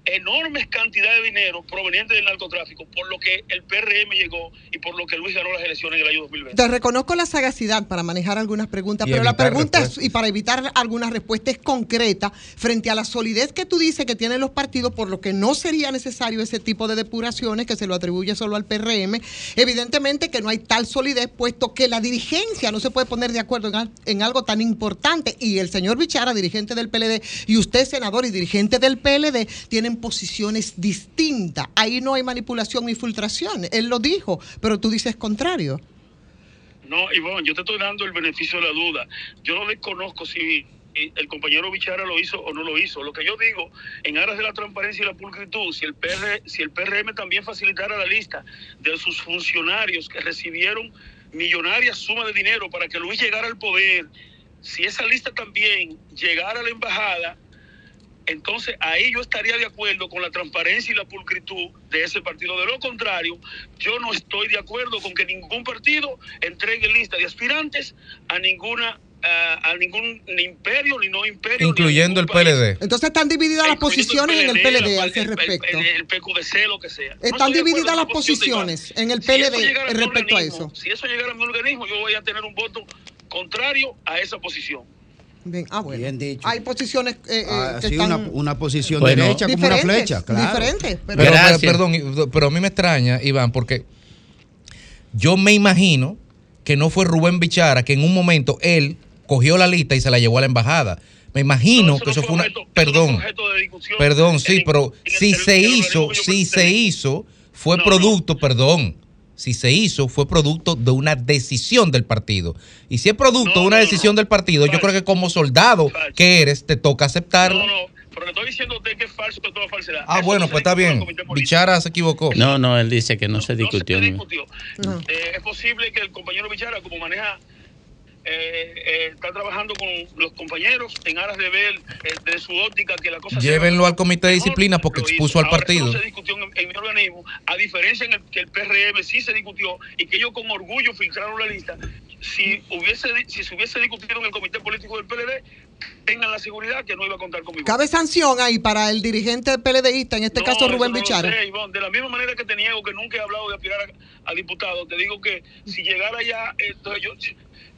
enormes cantidades de dinero proveniente del narcotráfico, por lo que el PRM llegó y por lo que Luis ganó las elecciones en el año 2020. Te reconozco la sagacidad para manejar algunas preguntas, Y pero la pregunta es, y para evitar algunas respuestas es concreta frente a la solidez que tú dices que tienen los partidos, por lo que no sería necesario ese tipo de depuraciones que se lo atribuye solo al PRM. Evidentemente que no hay tal solidez, puesto que la dirigencia no se puede poner de acuerdo en, en algo tan importante. Y el señor Bichara, dirigente del PLD, y usted, senador y dirigente del PLD, tienen posiciones distintas. Ahí no hay manipulación ni filtración. Él lo dijo, pero tú dices contrario. No, Ivonne, yo te estoy dando el beneficio de la duda. Yo no desconozco si eh, el compañero Bichara lo hizo o no lo hizo. Lo que yo digo, en aras de la transparencia y la pulcritud, si el, PR, si el PRM también facilitara la lista de sus funcionarios que recibieron millonarias sumas de dinero para que Luis llegara al poder, si esa lista también llegara a la embajada, entonces ahí yo estaría de acuerdo con la transparencia y la pulcritud de ese partido. De lo contrario, yo no estoy de acuerdo con que ningún partido entregue lista de aspirantes a ninguna a, a ningún ni imperio ni no imperio. Incluyendo el PLD. Entonces están divididas las posiciones en el PLD al el, respecto. el, el PQDC, lo que sea. Están divididas las posiciones en el Si PLD mi respecto a eso. Si eso llegara a mi organismo, yo voy a tener un voto contrario a esa posición. Bien, ah, bueno. Hay posiciones eh, eh, Ah, que sí, están una, una posición Bueno. derecha como una flecha, claro. diferentes, pero- perdón, pero a mí me extraña, Iván, porque yo me imagino que no fue Rubén Bichara que en un momento él cogió la lista y se la llevó a la embajada. Me imagino que eso fue una. Perdón, perdón, sí, pero si se hizo, si se hizo, fue producto, perdón. Si se hizo, fue producto de una decisión del partido. Y si es producto de una decisión del partido, yo creo que como soldado que eres, te toca aceptarlo. Pero le estoy diciendo a usted que es falso, que todo es falsedad. Ah, Eso bueno, no pues se está bien. Bichara se equivocó. No, no, él dice que no se discutió. ¿no? discutió. Eh, es posible que el compañero Bichara, como maneja, eh, eh, está trabajando con los compañeros en aras de ver eh, de su óptica que la cosa sea Llévenlo al comité de disciplina porque expuso al Ahora, partido. Eso no se discutió en, en mi organismo, a diferencia en el que el PRM sí se discutió y que ellos con orgullo filtraron la lista. Si hubiese di- si se hubiese discutido en el comité político del PLD, tengan la seguridad que no iba a contar conmigo. ¿Cabe sanción ahí para el dirigente PLDista, en este No, caso Rubén no Bichara? sé. De la misma manera que te niego que nunca he hablado de aspirar a, a diputado, te digo que si llegara ya, entonces yo,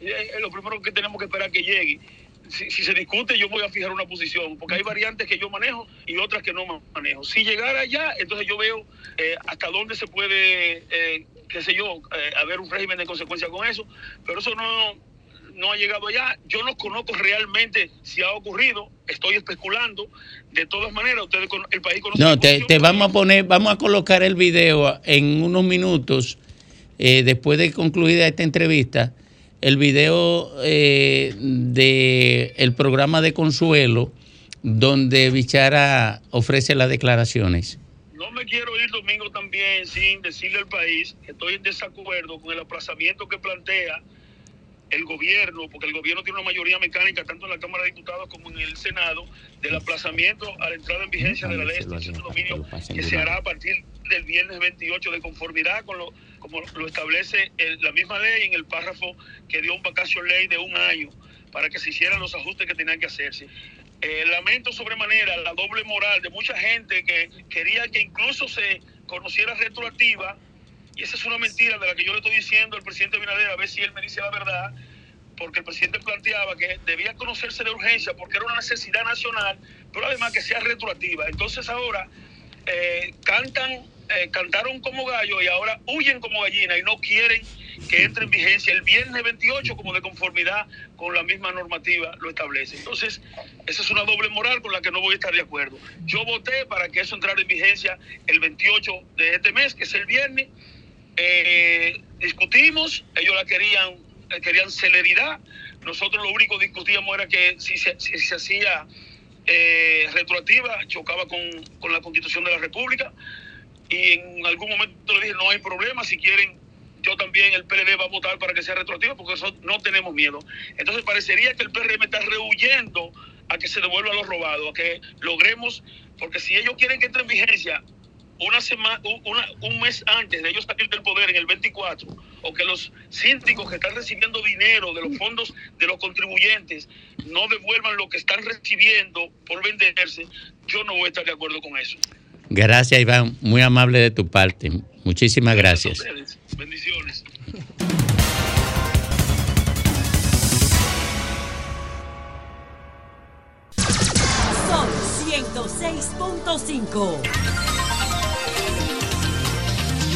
eh, lo primero que tenemos que esperar que llegue. Si, si se discute, yo voy a fijar una posición, porque hay variantes que yo manejo y otras que no ma- manejo. Si llegara ya, entonces yo veo eh, hasta dónde se puede, eh, qué sé yo, eh, haber un régimen de consecuencia con eso, pero eso no, no ha llegado allá. Yo no conozco realmente si ha ocurrido, estoy especulando. De todas maneras, ustedes con el país conoce No, te, te vamos a poner, vamos a colocar el video en unos minutos, eh, después de concluida esta entrevista, el video eh, de el programa de Consuelo, donde Bichara ofrece las declaraciones. No me quiero ir domingo también sin decirle al país que estoy en desacuerdo con el aplazamiento que plantea el gobierno, porque el gobierno tiene una mayoría mecánica tanto en la Cámara de Diputados como en el Senado, del aplazamiento a la entrada en vigencia de la ley de extinción de dominio que se hará a partir del viernes 28 de conformidad con lo como lo establece el- la misma ley en el párrafo que dio un vacacio ley de un año para que se hicieran los ajustes que tenían que hacerse. Eh, lamento sobremanera la doble moral de mucha gente que quería que incluso se conociera retroactiva y esa es una mentira de la que yo le estoy diciendo al presidente Abinader a ver si él me dice la verdad porque el presidente planteaba que debía conocerse de urgencia porque era una necesidad nacional, pero además que sea retroactiva. Entonces ahora eh, cantan, eh, cantaron como gallo y ahora huyen como gallina y no quieren que entre en vigencia el viernes 28 como de conformidad con la misma normativa lo establece. Entonces, esa es una doble moral con la que no voy a estar de acuerdo. Yo voté para que eso entrara en vigencia el 28 de este mes, que es el viernes. Eh, discutimos, ellos la querían, querían celeridad. Nosotros lo único que discutíamos era que si se, si se hacía eh, retroactiva, chocaba con, con la constitución de la República. Y en algún momento le dije, no hay problema, si quieren, yo también, el PLD va a votar para que sea retroactiva, porque eso no tenemos miedo. Entonces parecería que el PRM está rehuyendo a que se devuelva lo robado, a que logremos, porque si ellos quieren que entre en vigencia una semana, un mes antes de ellos salir del poder en el 24, o que los síndicos que están recibiendo dinero de los fondos de los contribuyentes no devuelvan lo que están recibiendo por venderse, yo no voy a estar de acuerdo con eso. Gracias, Iván. Muy amable de tu parte. Muchísimas gracias. Bendiciones. Son 106.5.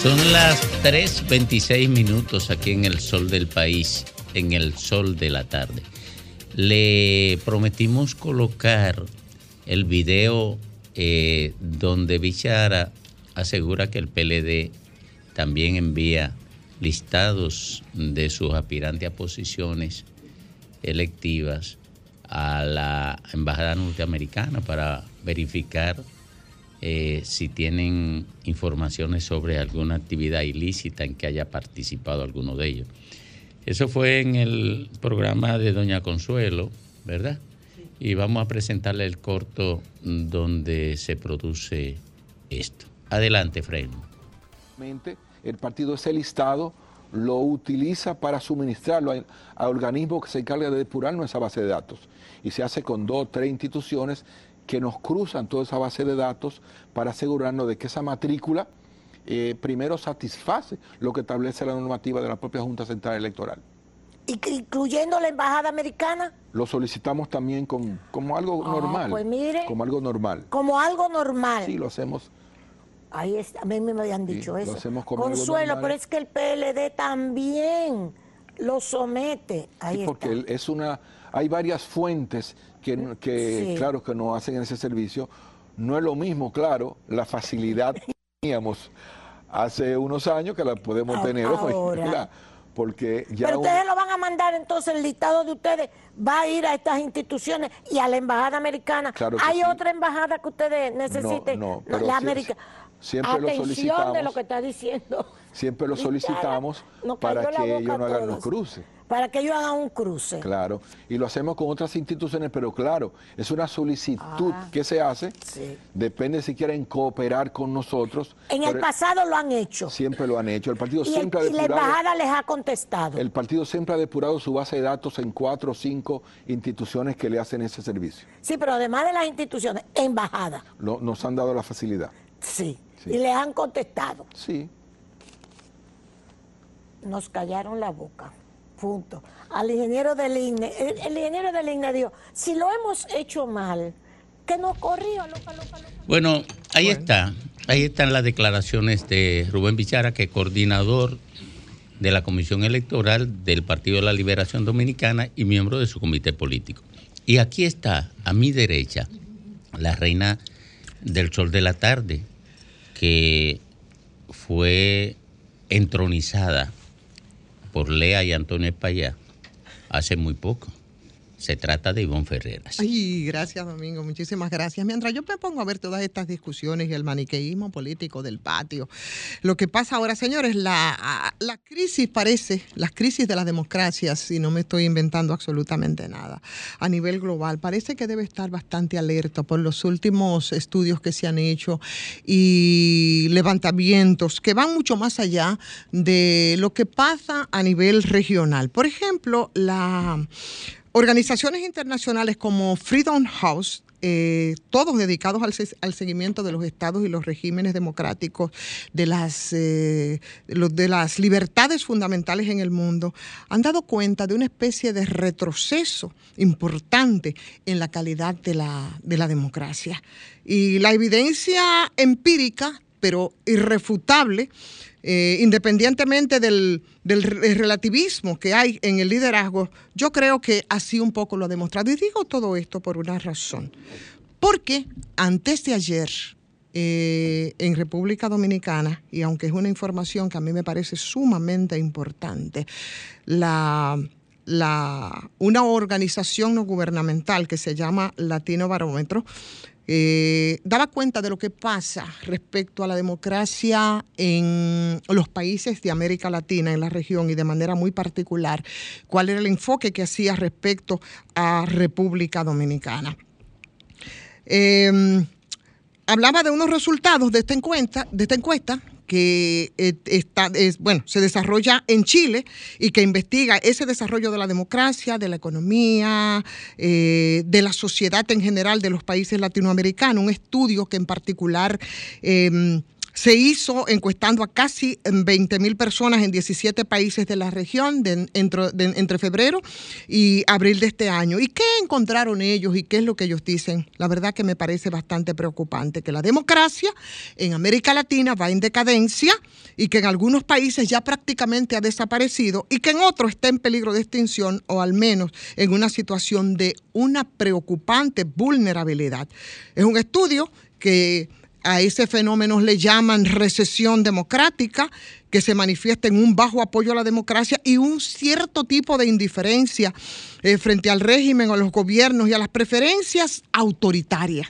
Son las 3.26 minutos aquí en el sol del país, en el sol de la tarde. Le prometimos colocar el video eh, donde Bichara asegura que el PLD también envía listados de sus aspirantes a posiciones electivas a la Embajada Norteamericana para verificar eh, si tienen informaciones sobre alguna actividad ilícita en que haya participado alguno de ellos. Eso fue en el programa de Doña Consuelo, ¿verdad? Y vamos a presentarle el corto donde se produce esto. Adelante. Mente, El partido ese listado lo utiliza para suministrarlo a, a organismos que se encargan de depurar nuestra base de datos. Y se hace con dos o tres instituciones que nos cruzan toda esa base de datos para asegurarnos de que esa matrícula eh, primero satisface lo que establece la normativa de la propia Junta Central Electoral. Incluyendo la embajada americana, Lo solicitamos también con, como algo Ah, normal. pues mire. Como algo normal. como algo normal. Sí, lo hacemos. Ahí está, a mí me habían dicho lo eso. hacemos como Consuelo, pero es que el PLD también lo somete. Ahí Sí, porque es una, hay varias fuentes que, que Sí. claro, que nos hacen ese servicio. No es lo mismo, claro, la facilidad que teníamos hace unos años que la podemos tener hoy, ahora. Porque ya Pero un- ustedes lo van a mandar entonces, el listado de ustedes va a ir a estas instituciones y a la embajada americana. Claro ¿Hay sí. otra embajada que ustedes necesiten? no, pero la sí- americana. Siempre lo Atención de solicitamos. lo que está diciendo. siempre lo solicitamos nos para que ellos no hagan los cruces. Para que ellos hagan un cruce. Claro, y lo hacemos con otras instituciones, pero claro, es una solicitud Ah, que se hace, sí. depende si quieren cooperar con nosotros. En el pasado lo han hecho. Siempre lo han hecho, el partido Y, el- siempre ha y la depurado. embajada les ha contestado. El partido siempre ha depurado su base de datos en cuatro o cinco instituciones que le hacen ese servicio. Sí, pero además de las instituciones, embajada. Lo- nos han dado la facilidad. Sí. Sí. Y les han contestado. Sí. Nos callaron la boca. Punto. Al ingeniero del INE, el, el ingeniero del INE dijo, si lo hemos hecho mal, que nos corrió. loca, loca, loca. Bueno, ahí está. Ahí están las declaraciones de Rubén Bichara, que es coordinador de la Comisión Electoral del Partido de la Liberación Dominicana y miembro de su comité político. Y aquí está, a mi derecha, la reina del sol de la tarde, que fue entronizada por Lea y Antonio Espallá hace muy poco. Se trata de Ivonne Ferreras. Ay, gracias Domingo, muchísimas gracias. Mientras yo me pongo a ver todas estas discusiones y el maniqueísmo político del patio, lo que pasa ahora, señores, la, la crisis parece, las crisis de las democracias, y no me estoy inventando absolutamente nada, a nivel global, parece que debe estar bastante alerta por los últimos estudios que se han hecho y levantamientos que van mucho más allá de lo que pasa a nivel regional. Por ejemplo, la Organizaciones internacionales como Freedom House, eh, todos dedicados al, se- al seguimiento de los estados y los regímenes democráticos, de las, eh, de las libertades fundamentales en el mundo, han dado cuenta de una especie de retroceso importante en la calidad de la democracia. Y la evidencia empírica, pero irrefutable, eh, independientemente del, del re- relativismo que hay en el liderazgo, yo creo que así un poco lo ha demostrado. Y digo todo esto por una razón. Porque antes de ayer, eh, en República Dominicana, y aunque es una información que a mí me parece sumamente importante, la, una organización no gubernamental que se llama Latino Barómetro, eh, daba cuenta de lo que pasa respecto a la democracia en los países de América Latina, en la región y de manera muy particular, cuál era el enfoque que hacía respecto a República Dominicana. Eh, hablaba de unos resultados de esta encuesta, de esta encuesta que eh, está, es, bueno, se desarrolla en Chile y que investiga ese desarrollo de la democracia, de la economía, eh, de la sociedad en general de los países latinoamericanos. Un estudio que en particular em, se hizo encuestando a casi 20 mil personas en 17 países de la región entre febrero y abril de este año. ¿Y qué encontraron ellos y qué es lo que ellos dicen? La verdad que me parece bastante preocupante que la democracia en América Latina va en decadencia y que en algunos países ya prácticamente ha desaparecido y que en otros está en peligro de extinción o al menos en una situación de una preocupante vulnerabilidad. Es un estudio que a ese fenómeno le llaman recesión democrática, que se manifiesta en un bajo apoyo a la democracia y un cierto tipo de indiferencia eh, frente al régimen, a los gobiernos y a las preferencias autoritarias.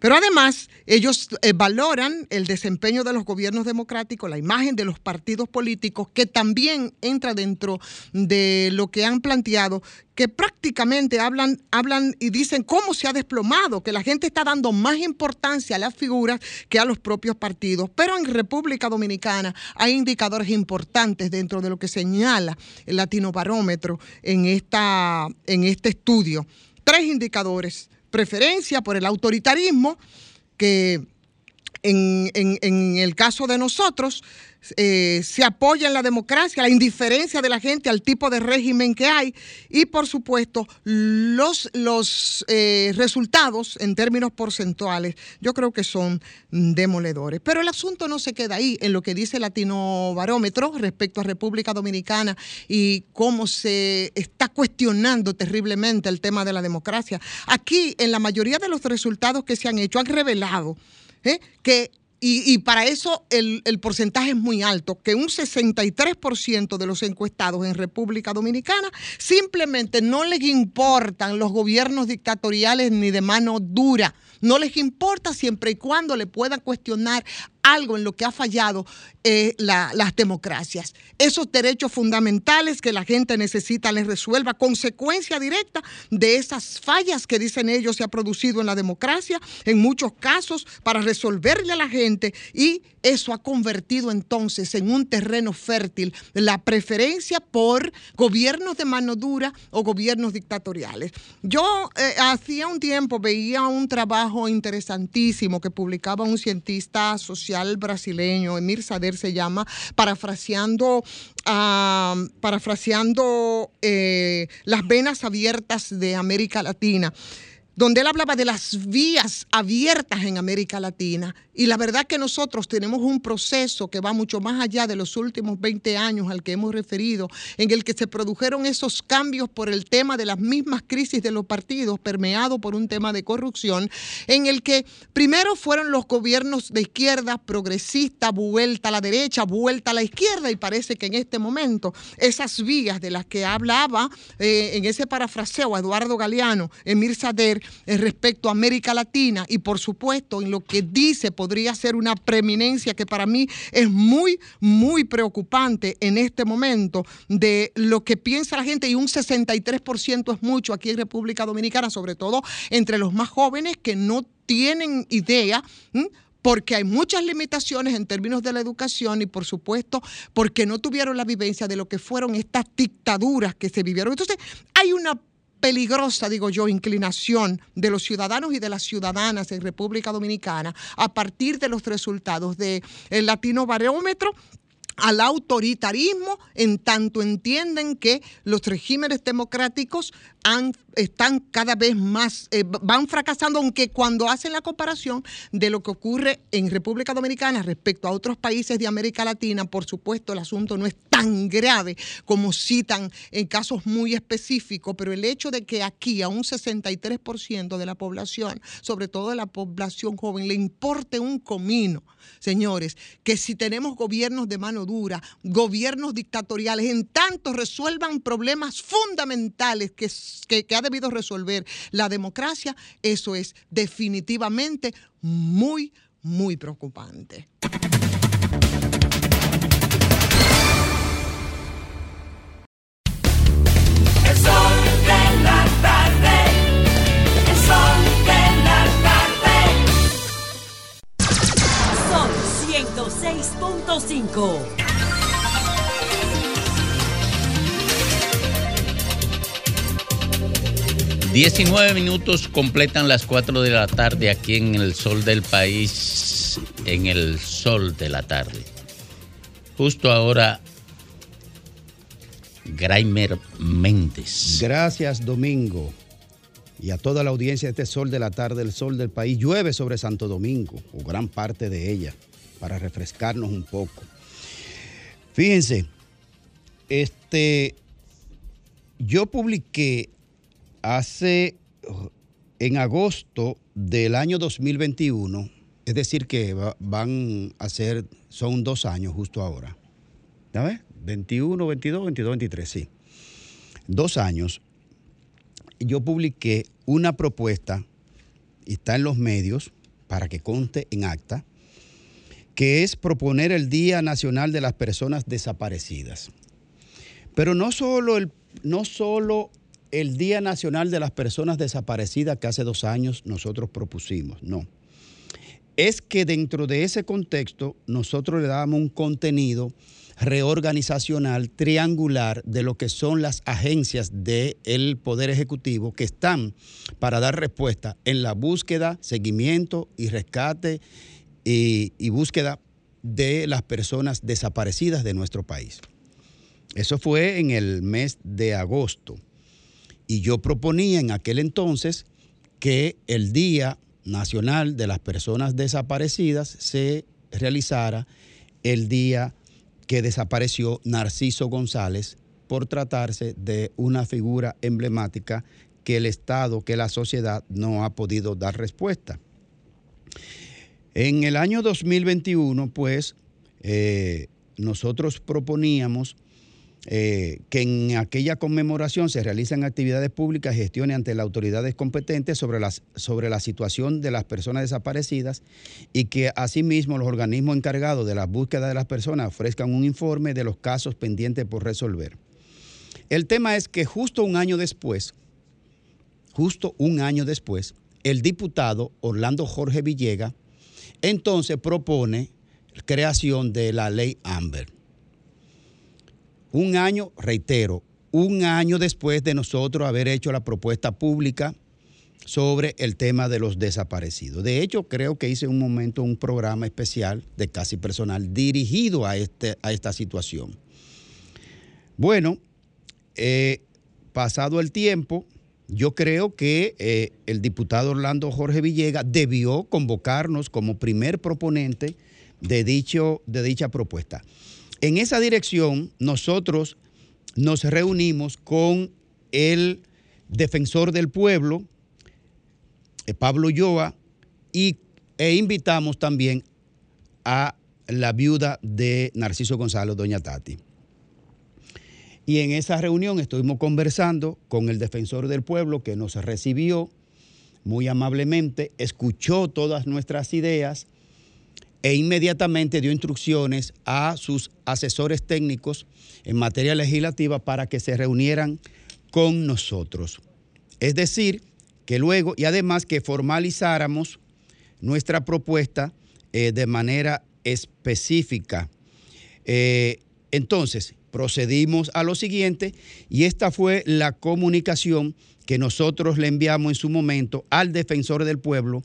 Pero además, ellos eh, valoran el desempeño de los gobiernos democráticos, la imagen de los partidos políticos, que también entra dentro de lo que han planteado, que prácticamente hablan, hablan y dicen cómo se ha desplomado, que la gente está dando más importancia a las figuras que a los propios partidos. Pero en República Dominicana hay indicadores importantes dentro de lo que señala el Latino Barómetro en, esta, en este estudio. Tres indicadores preferencia por el autoritarismo, que en, el caso de nosotros eh, se apoya en la democracia, la indiferencia de la gente al tipo de régimen que hay y por supuesto los, los eh, resultados en términos porcentuales yo creo que son demoledores. Pero el asunto no se queda ahí en lo que dice Latino Barómetro respecto a República Dominicana y cómo se está cuestionando terriblemente el tema de la democracia. Aquí en la mayoría de los resultados que se han hecho han revelado ¿eh? que y, y para eso el, el porcentaje es muy alto, que un 63% de los encuestados en República Dominicana simplemente no les importan los gobiernos dictatoriales ni de mano dura. No les importa siempre y cuando le puedan cuestionar algo en lo que ha fallado eh, la- las democracias. Esos derechos fundamentales que la gente necesita les resuelva, consecuencia directa de esas fallas que dicen ellos se ha producido en la democracia, en muchos casos, para resolverle a la gente y eso ha convertido entonces en un terreno fértil la preferencia por gobiernos de mano dura o gobiernos dictatoriales. Yo eh, hacía un tiempo veía un trabajo interesantísimo que publicaba un cientista social brasileño, Emir Sader se llama, parafraseando, ah, parafraseando eh, las venas abiertas de América Latina donde él hablaba de las vías abiertas en América Latina. Y la verdad que nosotros tenemos un proceso que va mucho más allá de los últimos 20 años al que hemos referido, en el que se produjeron esos cambios por el tema de las mismas crisis de los partidos, permeado por un tema de corrupción, en el que primero fueron los gobiernos de izquierda, progresista, vuelta a la derecha, vuelta a la izquierda, y parece que en este momento esas vías de las que hablaba eh, en ese parafraseo Eduardo Galeano, Emir Sader, eh, respecto a América Latina y por supuesto en lo que dice podría ser una preeminencia que para mí es muy, muy preocupante en este momento de lo que piensa la gente y un 63% es mucho aquí en República Dominicana, sobre todo entre los más jóvenes que no tienen idea. porque hay muchas limitaciones en términos de la educación y por supuesto porque no tuvieron la vivencia de lo que fueron estas dictaduras que se vivieron. Entonces hay una peligrosa, digo yo, inclinación de los ciudadanos y de las ciudadanas en República Dominicana a partir de los resultados del Latino Barómetro al autoritarismo en tanto entienden que los regímenes democráticos están cada vez más, eh, van fracasando, aunque cuando hacen la comparación de lo que ocurre en República Dominicana respecto a otros países de América Latina, por supuesto el asunto no es tan grave como citan en casos muy específicos, pero el hecho de que aquí a un 63% de la población, sobre todo de la población joven, le importe un comino, señores, que si tenemos gobiernos de mano dura, gobiernos dictatoriales, en tanto resuelvan problemas fundamentales que, que, que ha debido resolver la democracia, eso es definitivamente muy, muy preocupante. El sol de la tarde. El sol de la tarde. Son 106.5. 19 minutos completan las 4 de la tarde aquí en el sol del país, en el sol de la tarde. Justo ahora, Graimer Méndez. Gracias, Domingo. Y a toda la audiencia de este sol de la tarde, el sol del país. Llueve sobre Santo Domingo, o gran parte de ella, para refrescarnos un poco. Fíjense, este, yo publiqué hace, en agosto del año 2021, es decir, que va- van a ser, son dos años justo ahora. ¿Ya ves? 21, 22, 22, 23, sí. Dos años. Yo publiqué una propuesta, y está en los medios, para que conste en acta, que es proponer el Día Nacional de las Personas Desaparecidas. Pero no solo el, no solo el Día Nacional de las Personas Desaparecidas que hace dos años nosotros propusimos, no. Es que dentro de ese contexto nosotros le damos un contenido reorganizacional triangular de lo que son las agencias del Poder Ejecutivo que están para dar respuesta en la búsqueda, seguimiento y rescate y búsqueda de las personas desaparecidas de nuestro país. Eso fue en el mes de agosto. Y yo proponía en aquel entonces que el Día Nacional de las Personas Desaparecidas se realizara el día que desapareció Narciso González por tratarse de una figura emblemática que el Estado, que la sociedad no ha podido dar respuesta. En el año 2021, pues, eh, nosotros proponíamos eh, que en aquella conmemoración se realicen actividades públicas gestiones ante las autoridades competentes sobre, las, sobre la situación de las personas desaparecidas y que asimismo los organismos encargados de la búsqueda de las personas ofrezcan un informe de los casos pendientes por resolver. El tema es que justo un año después, justo un año después, el diputado Orlando Jorge Villega entonces propone creación de la ley Amber. Un año, reitero, un año después de nosotros haber hecho la propuesta pública sobre el tema de los desaparecidos. De hecho, creo que hice un momento un programa especial de casi personal dirigido a, este, a esta situación. Bueno, eh, pasado el tiempo, yo creo que eh, el diputado Orlando Jorge Villega debió convocarnos como primer proponente de, dicho, de dicha propuesta. En esa dirección, nosotros nos reunimos con el defensor del pueblo, eh, Pablo Yoa, y, e invitamos también a la viuda de Narciso Gonzalo, doña Tati. Y en esa reunión estuvimos conversando con el defensor del pueblo que nos recibió muy amablemente, escuchó todas nuestras ideas e inmediatamente dio instrucciones a sus asesores técnicos en materia legislativa para que se reunieran con nosotros. Es decir, que luego, y además que formalizáramos nuestra propuesta eh, de manera específica. Eh, entonces, procedimos a lo siguiente y esta fue la comunicación que nosotros le enviamos en su momento al defensor del pueblo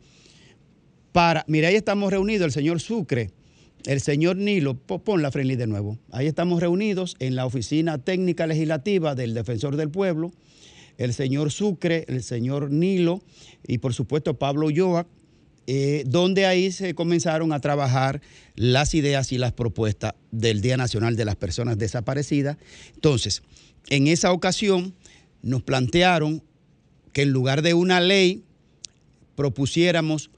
para, mira, ahí estamos reunidos, el señor Sucre, el señor Nilo, po- pon la friendly de nuevo, ahí estamos reunidos en la oficina técnica legislativa del defensor del pueblo, el señor Sucre, el señor Nilo y por supuesto Pablo Yoac, eh, donde ahí se comenzaron a trabajar las ideas y las propuestas del Día Nacional de las Personas Desaparecidas. Entonces, en esa ocasión nos plantearon que en lugar de una ley propusiéramos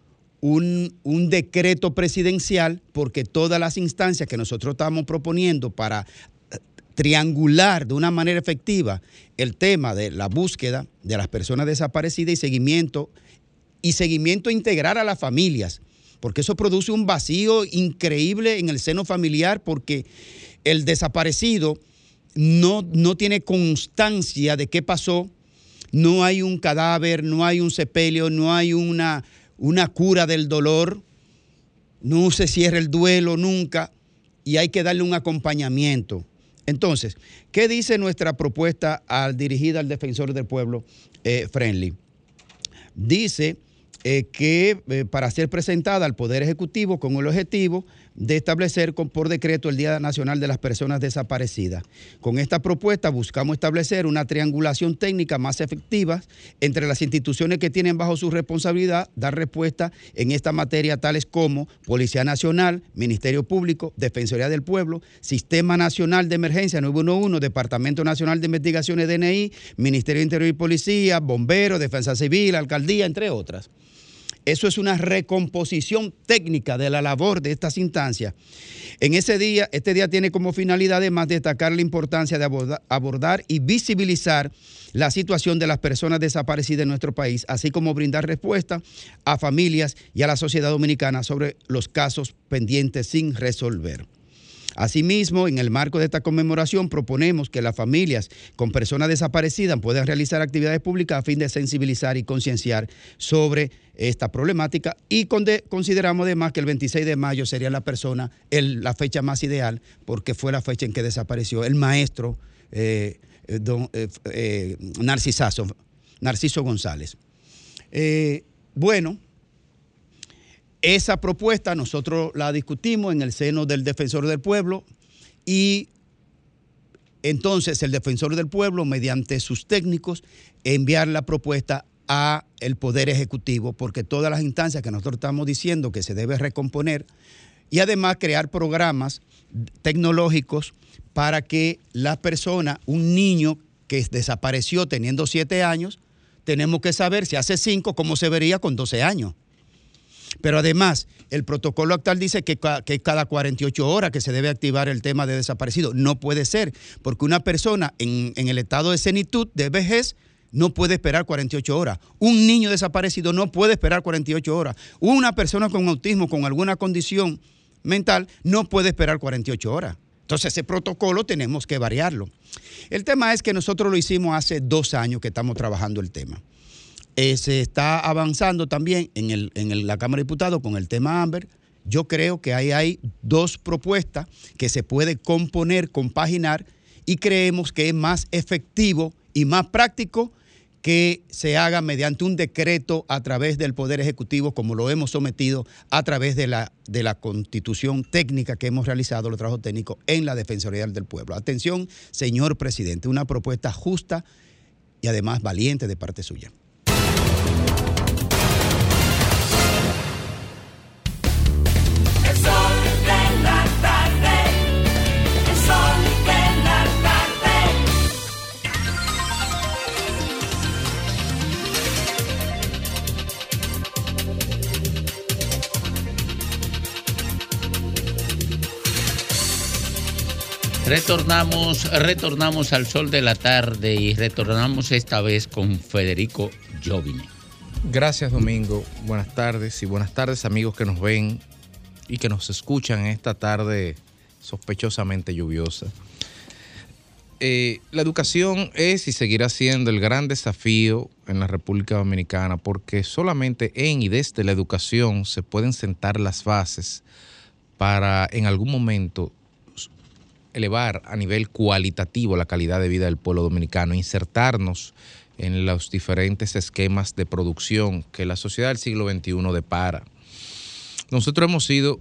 un, un decreto presidencial, porque todas las instancias que nosotros estamos proponiendo para eh, triangular de una manera efectiva el tema de la búsqueda de las personas desaparecidas y seguimiento y seguimiento integral a las familias, porque eso produce un vacío increíble en el seno familiar, porque el desaparecido no, no tiene constancia de qué pasó, no hay un cadáver, no hay un sepelio, no hay una, una cura del dolor. no se cierra el duelo nunca y hay que darle un acompañamiento. Entonces, ¿qué dice nuestra propuesta al, dirigida al defensor del pueblo, eh, Friendly? Dice eh, que eh, para ser presentada al Poder Ejecutivo con el objetivo de establecer con, por decreto el Día Nacional de las Personas Desaparecidas. Con esta propuesta buscamos establecer una triangulación técnica más efectiva entre las instituciones que tienen bajo su responsabilidad dar respuesta en esta materia, tales como Policía Nacional, Ministerio Público, Defensoría del Pueblo, Sistema Nacional de Emergencia 911, Departamento Nacional de Investigaciones DNI, Ministerio de Interior y Policía, Bomberos, Defensa Civil, Alcaldía, entre otras. Eso es una recomposición técnica de la labor de estas instancias. En ese día, este día tiene como finalidad además destacar la importancia de abordar, abordar y visibilizar la situación de las personas desaparecidas en nuestro país, así como brindar respuesta a familias y a la sociedad dominicana sobre los casos pendientes sin resolver. Asimismo, en el marco de esta conmemoración proponemos que las familias con personas desaparecidas puedan realizar actividades públicas a fin de sensibilizar y concienciar sobre esta problemática y consideramos además que el 26 de mayo sería la persona, la fecha más ideal porque fue la fecha en que desapareció el maestro eh, eh, eh, Narcisazo- Narciso González. Bueno, esa propuesta nosotros la discutimos en el seno del defensor del pueblo y entonces el defensor del pueblo, mediante sus técnicos, enviar la propuesta a el Poder Ejecutivo, porque todas las instancias que nosotros estamos diciendo que se debe recomponer y además crear programas tecnológicos para que la persona, un niño que desapareció teniendo siete años, tenemos que saber si hace cinco, cómo se vería con 12 años. Pero además, el protocolo actual dice que, que cada 48 horas que se debe activar el tema de desaparecido. No puede ser, porque una persona en, en el estado de senitud, de vejez, no puede esperar 48 horas. Un niño desaparecido no puede esperar 48 horas. Una persona con autismo, con alguna condición mental, no puede esperar 48 horas. Entonces ese protocolo tenemos que variarlo. El tema es que nosotros lo hicimos hace dos años que estamos trabajando el tema. Eh, se está avanzando también en, el- en el- la Cámara de Diputados con el tema Amber. Yo creo que ahí hay dos propuestas que se puede componer, compaginar y creemos que es más efectivo y más práctico que se haga mediante un decreto a través del Poder Ejecutivo, como lo hemos sometido a través de la, de la constitución técnica que hemos realizado, los trabajos técnicos en la Defensoría del Pueblo. Atención, señor presidente, una propuesta justa y además valiente de parte suya. Retornamos, retornamos al sol de la tarde y retornamos esta vez con Federico Jovine. Gracias Domingo, buenas tardes y buenas tardes amigos que nos ven y que nos escuchan esta tarde sospechosamente lluviosa. Eh, la educación es y seguirá siendo el gran desafío en la República Dominicana porque solamente en y desde la educación se pueden sentar las bases para en algún momento elevar a nivel cualitativo la calidad de vida del pueblo dominicano, insertarnos en los diferentes esquemas de producción que la sociedad del siglo XXI depara. Nosotros hemos sido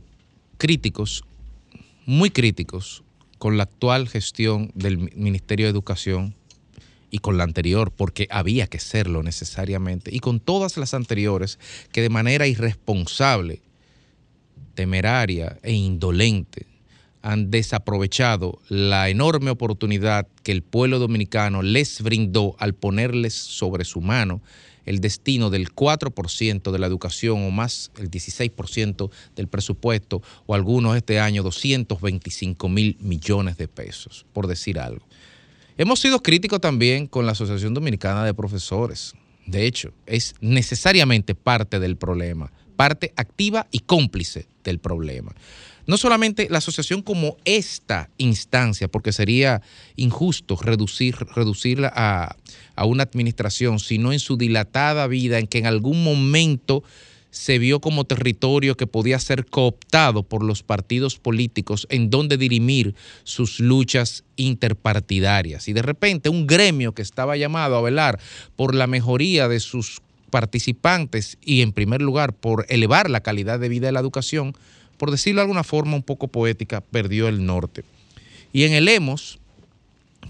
críticos, muy críticos, con la actual gestión del Mi- Ministerio de Educación y con la anterior, porque había que serlo necesariamente, y con todas las anteriores que de manera irresponsable, temeraria e indolente han desaprovechado la enorme oportunidad que el pueblo dominicano les brindó al ponerles sobre su mano el destino del 4% de la educación o más el 16% del presupuesto o algunos este año 225 mil millones de pesos, por decir algo. Hemos sido críticos también con la Asociación Dominicana de Profesores. De hecho, es necesariamente parte del problema, parte activa y cómplice del problema. No solamente la asociación como esta instancia, porque sería injusto reducir, reducirla a, a una administración, sino en su dilatada vida, en que en algún momento se vio como territorio que podía ser cooptado por los partidos políticos en donde dirimir sus luchas interpartidarias. Y de repente un gremio que estaba llamado a velar por la mejoría de sus participantes y en primer lugar por elevar la calidad de vida de la educación, por decirlo de alguna forma un poco poética, perdió el norte. Y en el EMOS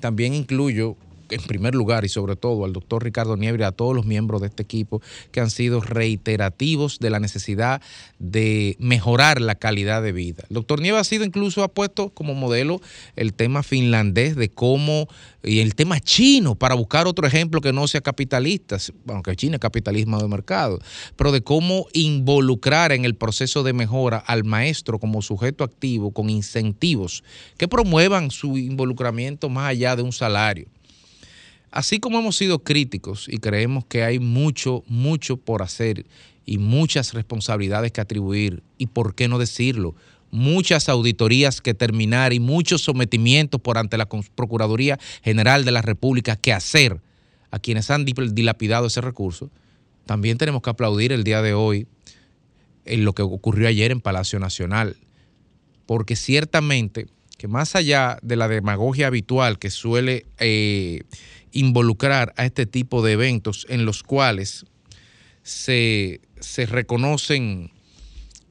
también incluyo en primer lugar y sobre todo al doctor Ricardo y a todos los miembros de este equipo que han sido reiterativos de la necesidad de mejorar la calidad de vida. El doctor Nieves ha sido incluso ha puesto como modelo el tema finlandés de cómo y el tema chino para buscar otro ejemplo que no sea capitalista, aunque China es capitalismo de mercado, pero de cómo involucrar en el proceso de mejora al maestro como sujeto activo con incentivos que promuevan su involucramiento más allá de un salario. Así como hemos sido críticos y creemos que hay mucho, mucho por hacer y muchas responsabilidades que atribuir, y por qué no decirlo, muchas auditorías que terminar y muchos sometimientos por ante la Procuraduría General de la República que hacer a quienes han dil- dilapidado ese recurso, también tenemos que aplaudir el día de hoy en lo que ocurrió ayer en Palacio Nacional, porque ciertamente que más allá de la demagogia habitual que suele eh, involucrar a este tipo de eventos en los cuales se, se reconocen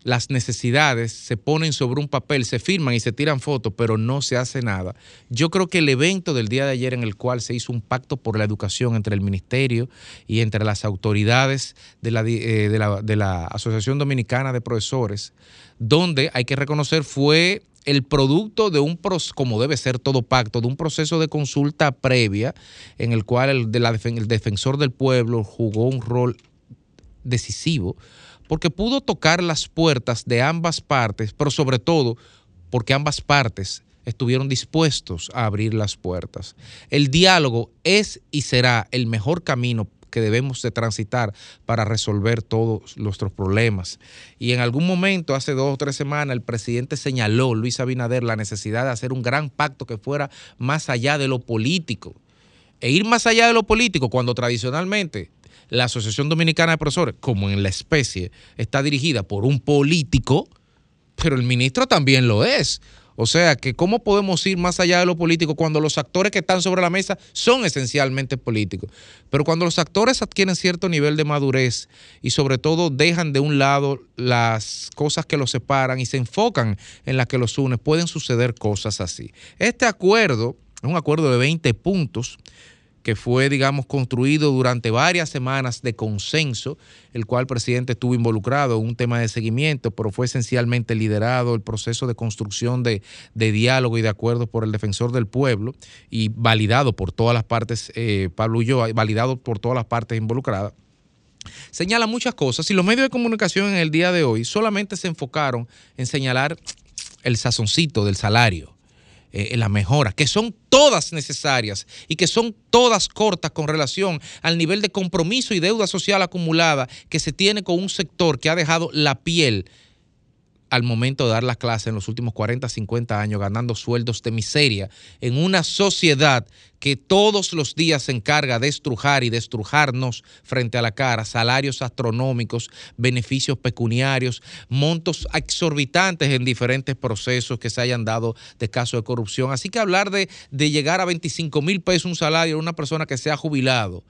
las necesidades, se ponen sobre un papel, se firman y se tiran fotos, pero no se hace nada. Yo creo que el evento del día de ayer en el cual se hizo un pacto por la educación entre el ministerio y entre las autoridades de la, eh, de la, de la Asociación Dominicana de Profesores, donde hay que reconocer fue el producto de un, como debe ser todo pacto, de un proceso de consulta previa en el cual el, de la el defensor del pueblo jugó un rol decisivo, porque pudo tocar las puertas de ambas partes, pero sobre todo porque ambas partes estuvieron dispuestos a abrir las puertas. El diálogo es y será el mejor camino que debemos de transitar para resolver todos nuestros problemas. Y en algún momento, hace dos o tres semanas, el presidente señaló, Luis Abinader, la necesidad de hacer un gran pacto que fuera más allá de lo político. E ir más allá de lo político, cuando tradicionalmente la Asociación Dominicana de Profesores, como en la especie, está dirigida por un político, pero el ministro también lo es. O sea, que cómo podemos ir más allá de lo político cuando los actores que están sobre la mesa son esencialmente políticos. Pero cuando los actores adquieren cierto nivel de madurez y sobre todo dejan de un lado las cosas que los separan y se enfocan en las que los unen, pueden suceder cosas así. Este acuerdo un acuerdo de 20 puntos que fue, digamos, construido durante varias semanas de consenso, el cual el presidente estuvo involucrado en un tema de seguimiento, pero fue esencialmente liderado el proceso de construcción de, de diálogo y de acuerdo por el defensor del pueblo y validado por todas las partes, eh, Pablo Ulloa, validado por todas las partes involucradas. Señala muchas cosas y los medios de comunicación en el día de hoy solamente se enfocaron en señalar el sazoncito del salario, eh, la mejora, que son todas necesarias y que son todas cortas con relación al nivel de compromiso y deuda social acumulada que se tiene con un sector que ha dejado la piel al momento de dar las clases en los últimos 40, 50 años, ganando sueldos de miseria, en una sociedad que todos los días se encarga de estrujar y de estrujarnos frente a la cara, salarios astronómicos, beneficios pecuniarios, montos exorbitantes en diferentes procesos que se hayan dado de caso de corrupción. Así que hablar de, de llegar a 25 mil pesos un salario de una persona que se ha jubilado,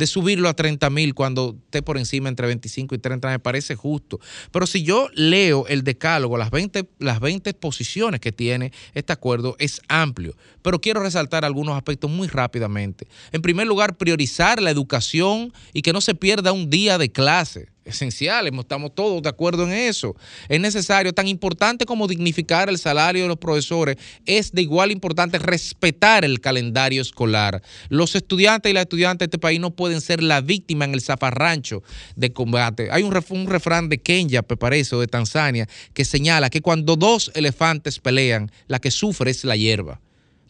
de subirlo a 30 mil cuando esté por encima entre 25 y 30 me parece justo. Pero si yo leo el decálogo, las 20, las 20 posiciones que tiene este acuerdo es amplio, pero quiero resaltar algunos aspectos muy rápidamente. En primer lugar, priorizar la educación y que no se pierda un día de clase esencial, estamos todos de acuerdo en eso. Es necesario, tan importante como dignificar el salario de los profesores, es de igual importante respetar el calendario escolar. Los estudiantes y las estudiantes de este país no pueden ser la víctima en el zafarrancho de combate. Hay un, un refrán de Kenya, me parece, o de Tanzania, que señala que cuando dos elefantes pelean, la que sufre es la hierba.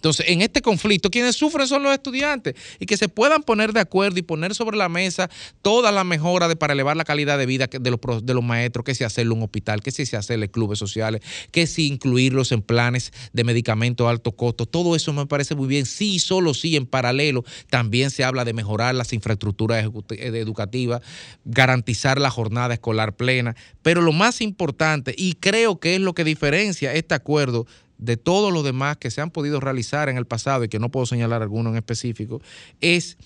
Entonces, en este conflicto, quienes sufren son los estudiantes y que se puedan poner de acuerdo y poner sobre la mesa todas las mejoras para elevar la calidad de vida de los, de los maestros, que si hacerle un hospital, que si se hacerle clubes sociales, que si incluirlos en planes de medicamentos a alto costo. Todo eso me parece muy bien. Sí, solo sí, en paralelo también se habla de mejorar las infraestructuras eh, educativas, garantizar la jornada escolar plena. Pero lo más importante, y creo que es lo que diferencia este acuerdo de todos los demás que se han podido realizar en el pasado y que no puedo señalar alguno en específico, es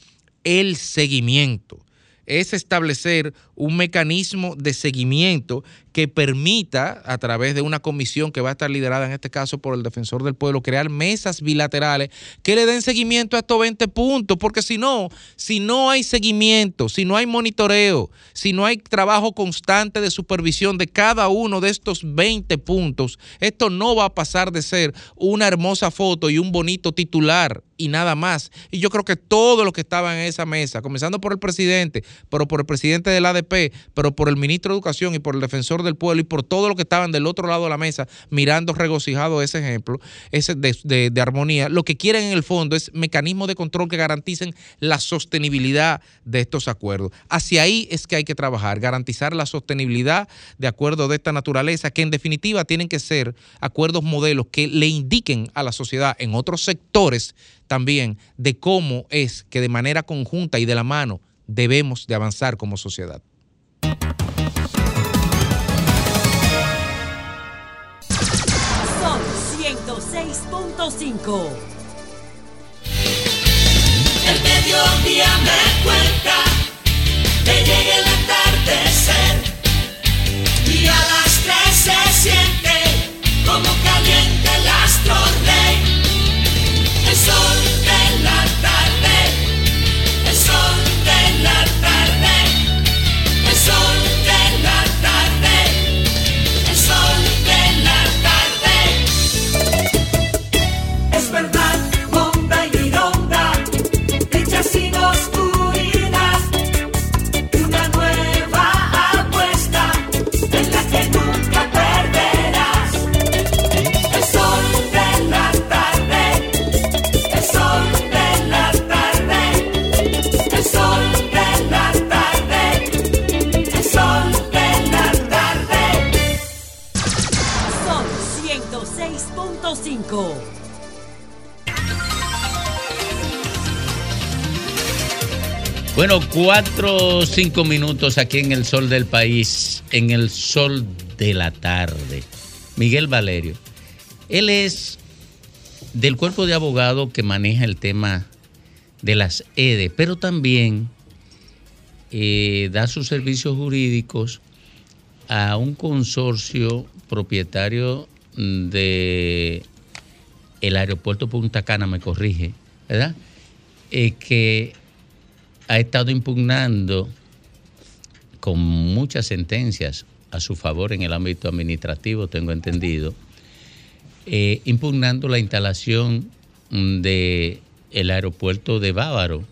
el seguimiento. Es establecer un mecanismo de seguimiento que permita, a través de una comisión que va a estar liderada en este caso por el defensor del pueblo, crear mesas bilaterales que le den seguimiento a estos 20 puntos, porque si no, si no hay seguimiento, si no hay monitoreo, si no hay trabajo constante de supervisión de cada uno de estos 20 puntos, esto no va a pasar de ser una hermosa foto y un bonito titular y nada más. Y yo creo que todos los que estaban en esa mesa, comenzando por el presidente, pero por el presidente del ADP, pero por el ministro de Educación y por el defensor del pueblo y por todos los que estaban del otro lado de la mesa mirando regocijado ese ejemplo ese de armonía, lo que quieren en el fondo es mecanismos de control que garanticen la sostenibilidad de estos acuerdos. Hacia ahí es que hay que trabajar, garantizar la sostenibilidad de acuerdos de esta naturaleza, que en definitiva tienen que ser acuerdos modelos que le indiquen a la sociedad en otros sectores también de cómo es que de manera conjunta y de la mano debemos de avanzar como sociedad. 106.5. El mediodía me cuenta que llegue el atardecer y a las tres se siente como caliente el astro Bueno, cuatro o cinco minutos aquí en el sol del país, en el sol de la tarde. Miguel Valerio, él es del cuerpo de abogados que maneja el tema de las EDE, pero también eh, da sus servicios jurídicos a un consorcio propietario de el aeropuerto Punta Cana, me corrige, ¿verdad? Eh, que ha estado impugnando con muchas sentencias a su favor en el ámbito administrativo, tengo entendido, eh, impugnando la instalación mm, de el aeropuerto de Bávaro,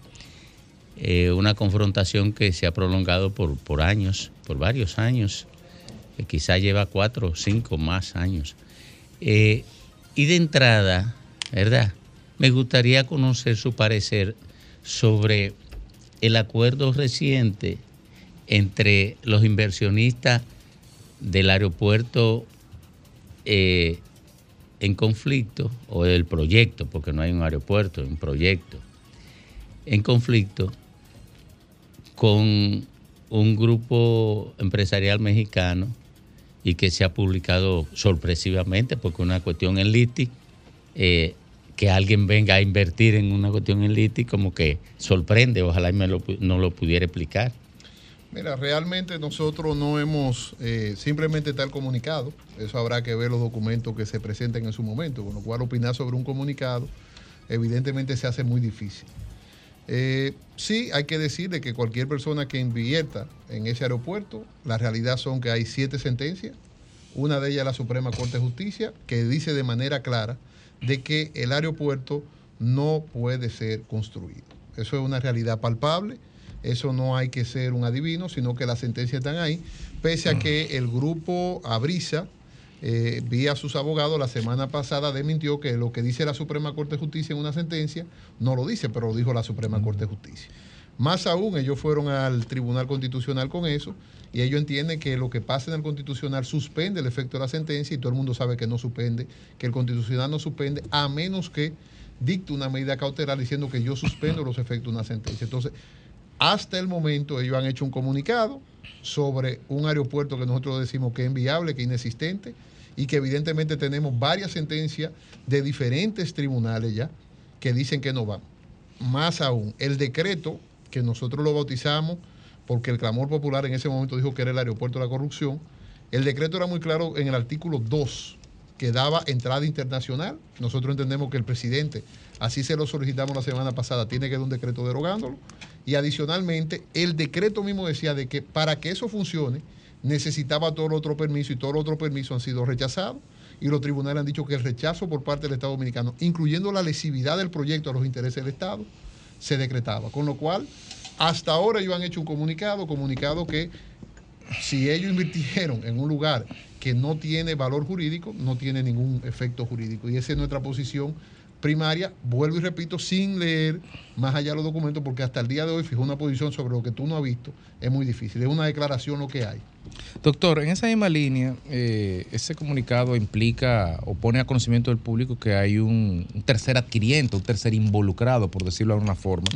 eh, una confrontación que se ha prolongado por, por años, por varios años, que quizá lleva cuatro o cinco más años. Eh, y de entrada, ¿verdad? Me gustaría conocer su parecer sobre el acuerdo reciente entre los inversionistas del aeropuerto eh, en conflicto, o del proyecto, porque no hay un aeropuerto, un proyecto, en conflicto con un grupo empresarial mexicano y que se ha publicado sorpresivamente, porque una cuestión en Liti, eh, que alguien venga a invertir en una cuestión en Liti, como que sorprende, ojalá y me lo, no lo pudiera explicar. Mira, realmente nosotros no hemos eh, simplemente tal comunicado. Eso habrá que ver los documentos que se presenten en su momento, con lo cual opinar sobre un comunicado evidentemente se hace muy difícil. Eh, sí, hay que decir de que cualquier persona que invierta en ese aeropuerto, la realidad son que hay siete sentencias, una de ellas la Suprema Corte de Justicia, que dice de manera clara de que el aeropuerto no puede ser construido. Eso es una realidad palpable, eso no hay que ser un adivino, sino que las sentencias están ahí, pese a que el grupo Abrisa eh, vía sus abogados la semana pasada desmintió que lo que dice la Suprema Corte de Justicia en una sentencia no lo dice, pero lo dijo la Suprema Corte de Justicia. Más aún, ellos fueron al Tribunal Constitucional con eso y ellos entienden que lo que pasa en el Constitucional suspende el efecto de la sentencia y todo el mundo sabe que no suspende, que el Constitucional no suspende a menos que dicte una medida cautelar diciendo que yo suspendo los efectos de una sentencia. Entonces, hasta el momento ellos han hecho un comunicado sobre un aeropuerto que nosotros decimos que es inviable, que es inexistente y que evidentemente tenemos varias sentencias de diferentes tribunales ya que dicen que no van. Más aún, el decreto que nosotros lo bautizamos porque el clamor popular en ese momento dijo que era el aeropuerto de la corrupción, el decreto era muy claro en el artículo 2 que daba entrada internacional. Nosotros entendemos que el presidente, así se lo solicitamos la semana pasada, tiene que dar un decreto derogándolo. Y adicionalmente, el decreto mismo decía de que para que eso funcione, necesitaba todo el otro permiso y todo el otro permiso han sido rechazados. Y los tribunales han dicho que el rechazo por parte del Estado Dominicano, incluyendo la lesividad del proyecto a los intereses del Estado, se decretaba. Con lo cual, hasta ahora ellos han hecho un comunicado, comunicado que si ellos invirtieron en un lugar que no tiene valor jurídico, no tiene ningún efecto jurídico. Y esa es nuestra posición primaria, vuelvo y repito, sin leer más allá los documentos, porque hasta el día de hoy fijó una posición sobre lo que tú no has visto, es muy difícil, es una declaración lo que hay. Doctor, en esa misma línea, eh, ese comunicado implica o pone a conocimiento del público que hay un, un tercer adquiriente, un tercer involucrado, por decirlo de alguna forma.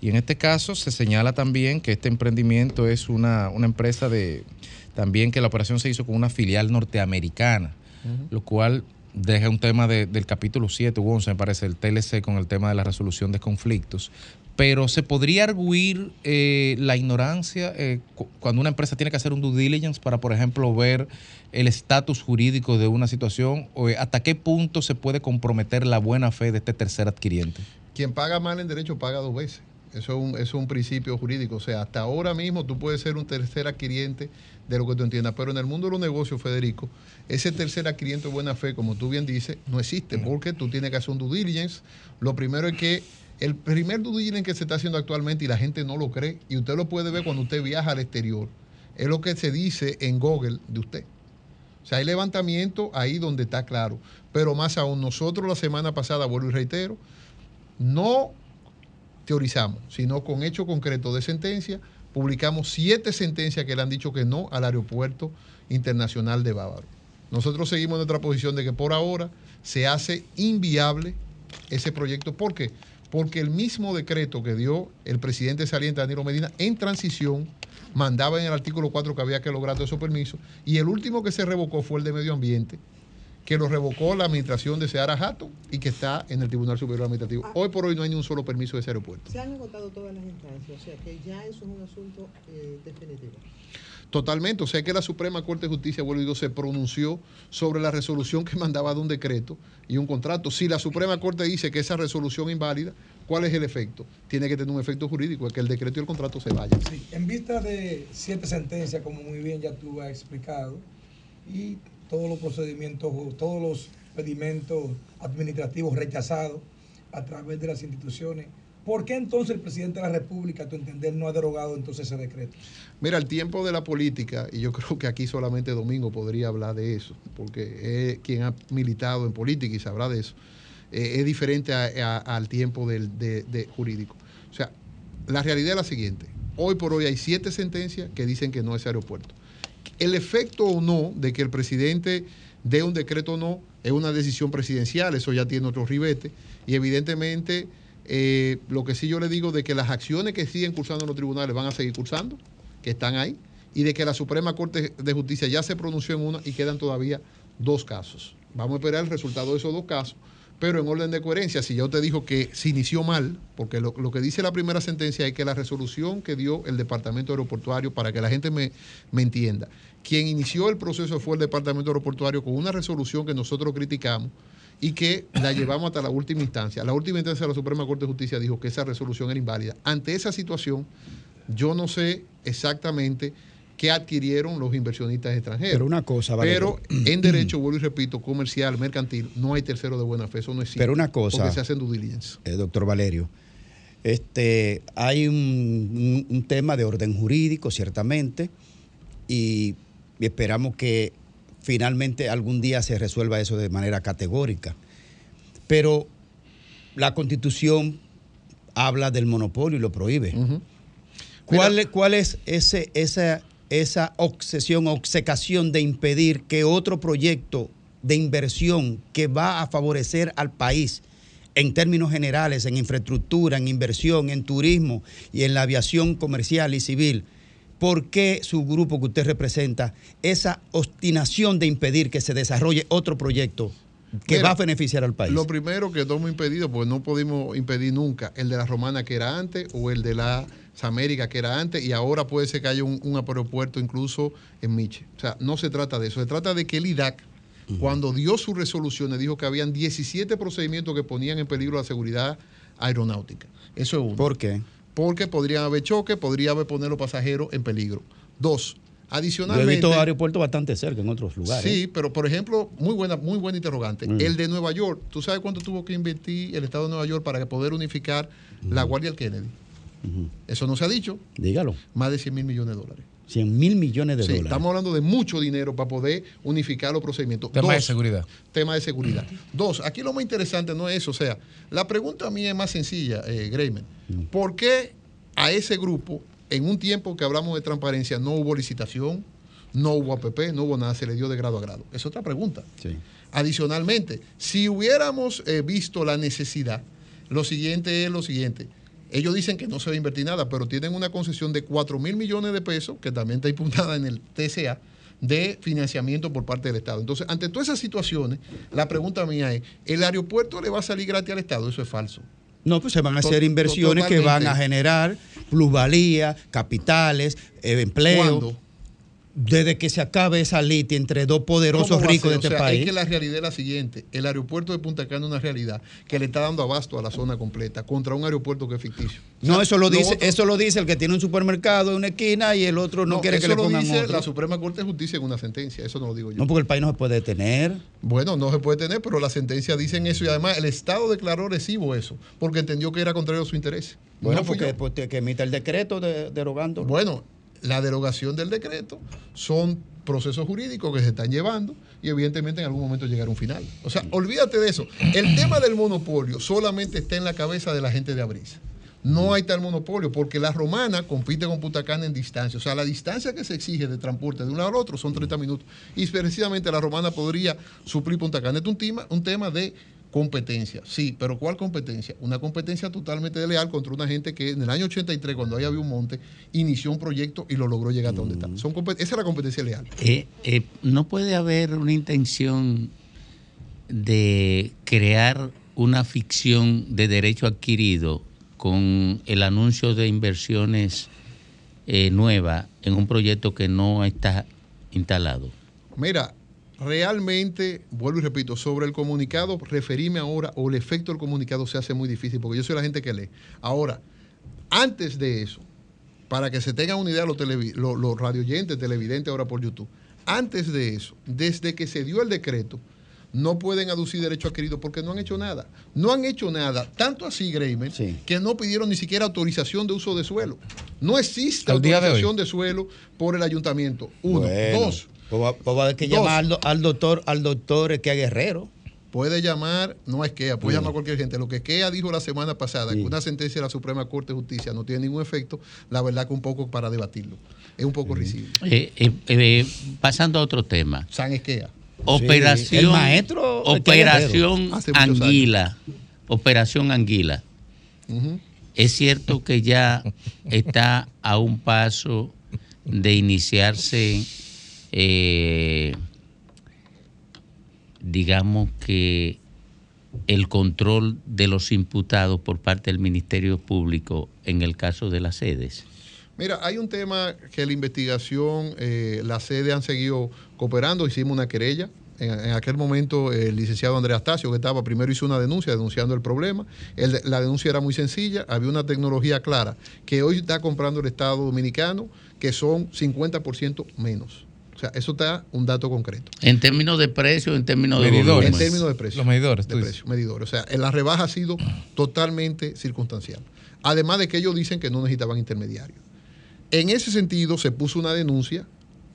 Y en este caso se señala también que este emprendimiento es una, una empresa de, también que la operación se hizo con una filial norteamericana, lo cual deja un tema de- del capítulo 7 u 11, me parece, el TLC con el tema de la resolución de conflictos. Pero se podría arguir eh, la ignorancia eh, cu- cuando una empresa tiene que hacer un due diligence para, por ejemplo, ver el estatus jurídico de una situación, o eh, hasta qué punto se puede comprometer la buena fe de este tercer adquiriente. Quien paga mal en derecho paga dos veces. Eso es, un, eso es un principio jurídico. O sea, hasta ahora mismo tú puedes ser un tercer adquiriente de lo que tú entiendas. Pero en el mundo de los negocios, Federico, ese tercer adquiriente de buena fe, como tú bien dices, no existe porque tú tienes que hacer un due diligence. Lo primero es que el primer due diligence que se está haciendo actualmente y la gente no lo cree, y usted lo puede ver cuando usted viaja al exterior, es lo que se dice en Google de usted. O sea, hay levantamiento ahí donde está claro. Pero más aún, nosotros la semana pasada, vuelvo y reitero, no teorizamos, sino con hecho concreto de sentencia, publicamos siete sentencias que le han dicho que no al aeropuerto internacional de Bávaro. Nosotros seguimos en nuestra posición de que por ahora se hace inviable ese proyecto. ¿Por qué? Porque el mismo decreto que dio el presidente saliente Danilo Medina en transición mandaba en el artículo 4 que había que lograr todos esos permisos y el último que se revocó fue el de medio ambiente que lo revocó la administración de Seara Jato y que está en el Tribunal Superior Administrativo. Hoy por hoy no hay ni un solo permiso de ese aeropuerto. Se han agotado todas las instancias, o sea que ya eso es un asunto eh, definitivo. Totalmente, o sea que la Suprema Corte de Justicia, vuelvo se pronunció sobre la resolución que mandaba de un decreto y un contrato. Si la Suprema Corte dice que esa resolución es inválida, ¿cuál es el efecto? Tiene que tener un efecto jurídico, es que el decreto y el contrato se vayan. En vista de siete sentencias, como muy bien ya tú has explicado, y todos los procedimientos, todos los pedimentos administrativos rechazados a través de las instituciones, ¿por qué entonces el presidente de la República, a tu entender, no ha derogado entonces ese decreto? Mira, el tiempo de la política, y yo creo que aquí solamente Domingo podría hablar de eso, porque es quien ha militado en política y sabrá de eso, eh, es diferente al tiempo del de- de jurídico. O sea, la realidad es la siguiente. Hoy por hoy hay siete sentencias que dicen que no es aeropuerto. El efecto o no de que el presidente dé un decreto o no es una decisión presidencial, eso ya tiene otro ribete, y evidentemente eh, lo que sí yo le digo de que las acciones que siguen cursando los tribunales van a seguir cursando, que están ahí, y de que la Suprema Corte de Justicia ya se pronunció en una y quedan todavía dos casos. Vamos a esperar el resultado de esos dos casos, pero en orden de coherencia, si yo te dijo que se inició mal, porque lo, lo que dice la primera sentencia es que la resolución que dio el Departamento Aeroportuario, para que la gente me, me entienda, quien inició el proceso fue el Departamento Aeroportuario con una resolución que nosotros criticamos y que la llevamos hasta la última instancia. La última instancia de la Suprema Corte de Justicia dijo que esa resolución era inválida. Ante esa situación, yo no sé exactamente qué adquirieron los inversionistas extranjeros. Pero una cosa, Pero en derecho, vuelvo y repito, comercial, mercantil, no hay tercero de buena fe, eso no existe. Pero una cosa, Porque se hacen due diligence. eh, doctor Valerio, este, hay un, un- un tema de orden jurídico, ciertamente, y esperamos que finalmente algún día se resuelva eso de manera categórica. Pero la constitución habla del monopolio y lo prohíbe. ¿Cuál, es- cuál es ese, esa, esa obsesión, obcecación de impedir que otro proyecto de inversión que va a favorecer al país en términos generales, en infraestructura, en inversión, en turismo y en la aviación comercial y civil, ¿por qué su grupo que usted representa esa obstinación de impedir que se desarrolle otro proyecto que Mira, va a beneficiar al país? Lo primero que hemos impedido, porque no pudimos impedir nunca el de la Romana que era antes o el de la América que era antes y ahora puede ser que haya un, un aeropuerto incluso en Miche. O sea, no se trata de eso, se trata de que el IDAC, cuando dio sus resoluciones, dijo que habían 17 procedimientos que ponían en peligro la seguridad aeronáutica. Eso es uno. ¿Por qué? Porque podrían haber choque, podría haber poner los pasajeros en peligro. Dos, Yo he adicionalmente... visto aeropuertos bastante cerca en otros lugares. Sí, pero por ejemplo, muy buena, muy buena interrogante. Mm. El de Nueva York, ¿tú sabes cuánto tuvo que invertir el Estado de Nueva York para poder unificar la Guardia del Kennedy? Eso no se ha dicho. Dígalo. Más de 100 mil millones de dólares. 100 mil millones de Sí, dólares. estamos hablando de mucho dinero para poder unificar los procedimientos. Tema de seguridad. Tema de seguridad. Dos, aquí lo más interesante no es eso. O sea, la pregunta mía es más sencilla, eh, Greyman. ¿Por qué a ese grupo, en un tiempo que hablamos de transparencia, no hubo licitación, no hubo APP, no hubo nada, se le dio de grado a grado? Es otra pregunta. Adicionalmente, si hubiéramos eh, visto la necesidad, lo siguiente es lo siguiente. Ellos dicen que no se va a invertir nada, pero tienen una concesión de 4 mil millones de pesos, que también está imputada en el TCA, de financiamiento por parte del Estado. Entonces, ante todas esas situaciones, la pregunta mía es, ¿el aeropuerto le va a salir gratis al Estado? Eso es falso. No, pues se van a hacer inversiones que van a generar plusvalía, capitales, eh, empleo. ¿Cuándo? Desde que se acabe esa litia entre dos poderosos ¿Cómo va a ricos de este O sea, país. Es que la realidad es la siguiente. El aeropuerto de Punta Cana es una realidad que le está dando abasto a la zona completa contra un aeropuerto que es ficticio. no, O sea, eso lo dice, otro- eso lo dice el que tiene un supermercado en una esquina y el otro no, quiere que eso le lo pongan dice otro. la Suprema Corte de Justicia en una sentencia. Eso no lo digo yo. No, porque el país no se puede detener. Bueno, no se puede tener, pero la sentencia dicen eso y además el Estado declaró recibo eso porque entendió que era contrario a su interés. Bueno, No porque pues, que emita el decreto de- derogando. Bueno, la derogación del decreto son procesos jurídicos que se están llevando y evidentemente en algún momento llegará un final. O sea, olvídate de eso. El tema del monopolio solamente está en la cabeza de la gente de Abrisa. No hay tal monopolio porque la romana compite con Punta Cana en distancia. O sea, la distancia que se exige de transporte de un lado al otro son 30 minutos. Y precisamente la romana podría suplir Punta Cana. Es un tema de competencia. Sí, pero ¿cuál competencia? Una competencia totalmente desleal contra una gente que en el año 83, cuando ahí había un monte, inició un proyecto y lo logró llegar hasta donde está. Son compet- esa es la competencia leal. Eh, eh, no puede haber una intención de crear una ficción de derecho adquirido con el anuncio de inversiones eh, nuevas en un proyecto que no está instalado. Mira, realmente, vuelvo y repito, sobre el comunicado, referirme ahora o el efecto del comunicado se hace muy difícil porque yo soy la gente que lee. Ahora, antes de eso, para que se tengan una idea los, los, los radioyentes, televidentes ahora por YouTube, antes de eso, desde que se dio el decreto, no pueden aducir derecho adquirido porque no han hecho nada. No han hecho nada, tanto así, Greimer, que no pidieron ni siquiera autorización de uso de suelo. No existe de autorización de, suelo por el ayuntamiento. Uno. Bueno, Dos. Pues va, pues va a haber que Dos. llamar al, do- al doctor, al doctor que Guerrero. Puede llamar, no es que puede Sí. llamar a cualquier gente. Lo que Kea dijo la semana pasada, que una sentencia de la Suprema Corte de Justicia no tiene ningún efecto, la verdad que un poco para debatirlo. Es un poco risible. Eh, eh, eh, pasando a otro tema. San Esquea. Operación, El maestro Operación Anguila. Operación Anguila. Es cierto que ya está a un paso de iniciarse, eh, digamos que el control de los imputados por parte del Ministerio Público en el caso de las sedes. Mira, hay un tema que la investigación, eh, la sede han seguido cooperando, hicimos una querella. En, aquel momento el licenciado Andrés Astacio, que estaba primero, hizo una denuncia denunciando el problema. La denuncia era muy sencilla, había una tecnología clara que hoy está comprando el Estado Dominicano, que son 50% menos. O sea, eso está un dato concreto. En términos de precio, en términos de Medidores. En términos de precio. Los medidores, De precio, medidores. O sea, en la rebaja ha sido totalmente circunstancial. Además de que ellos dicen que no necesitaban intermediarios. En ese sentido, se puso una denuncia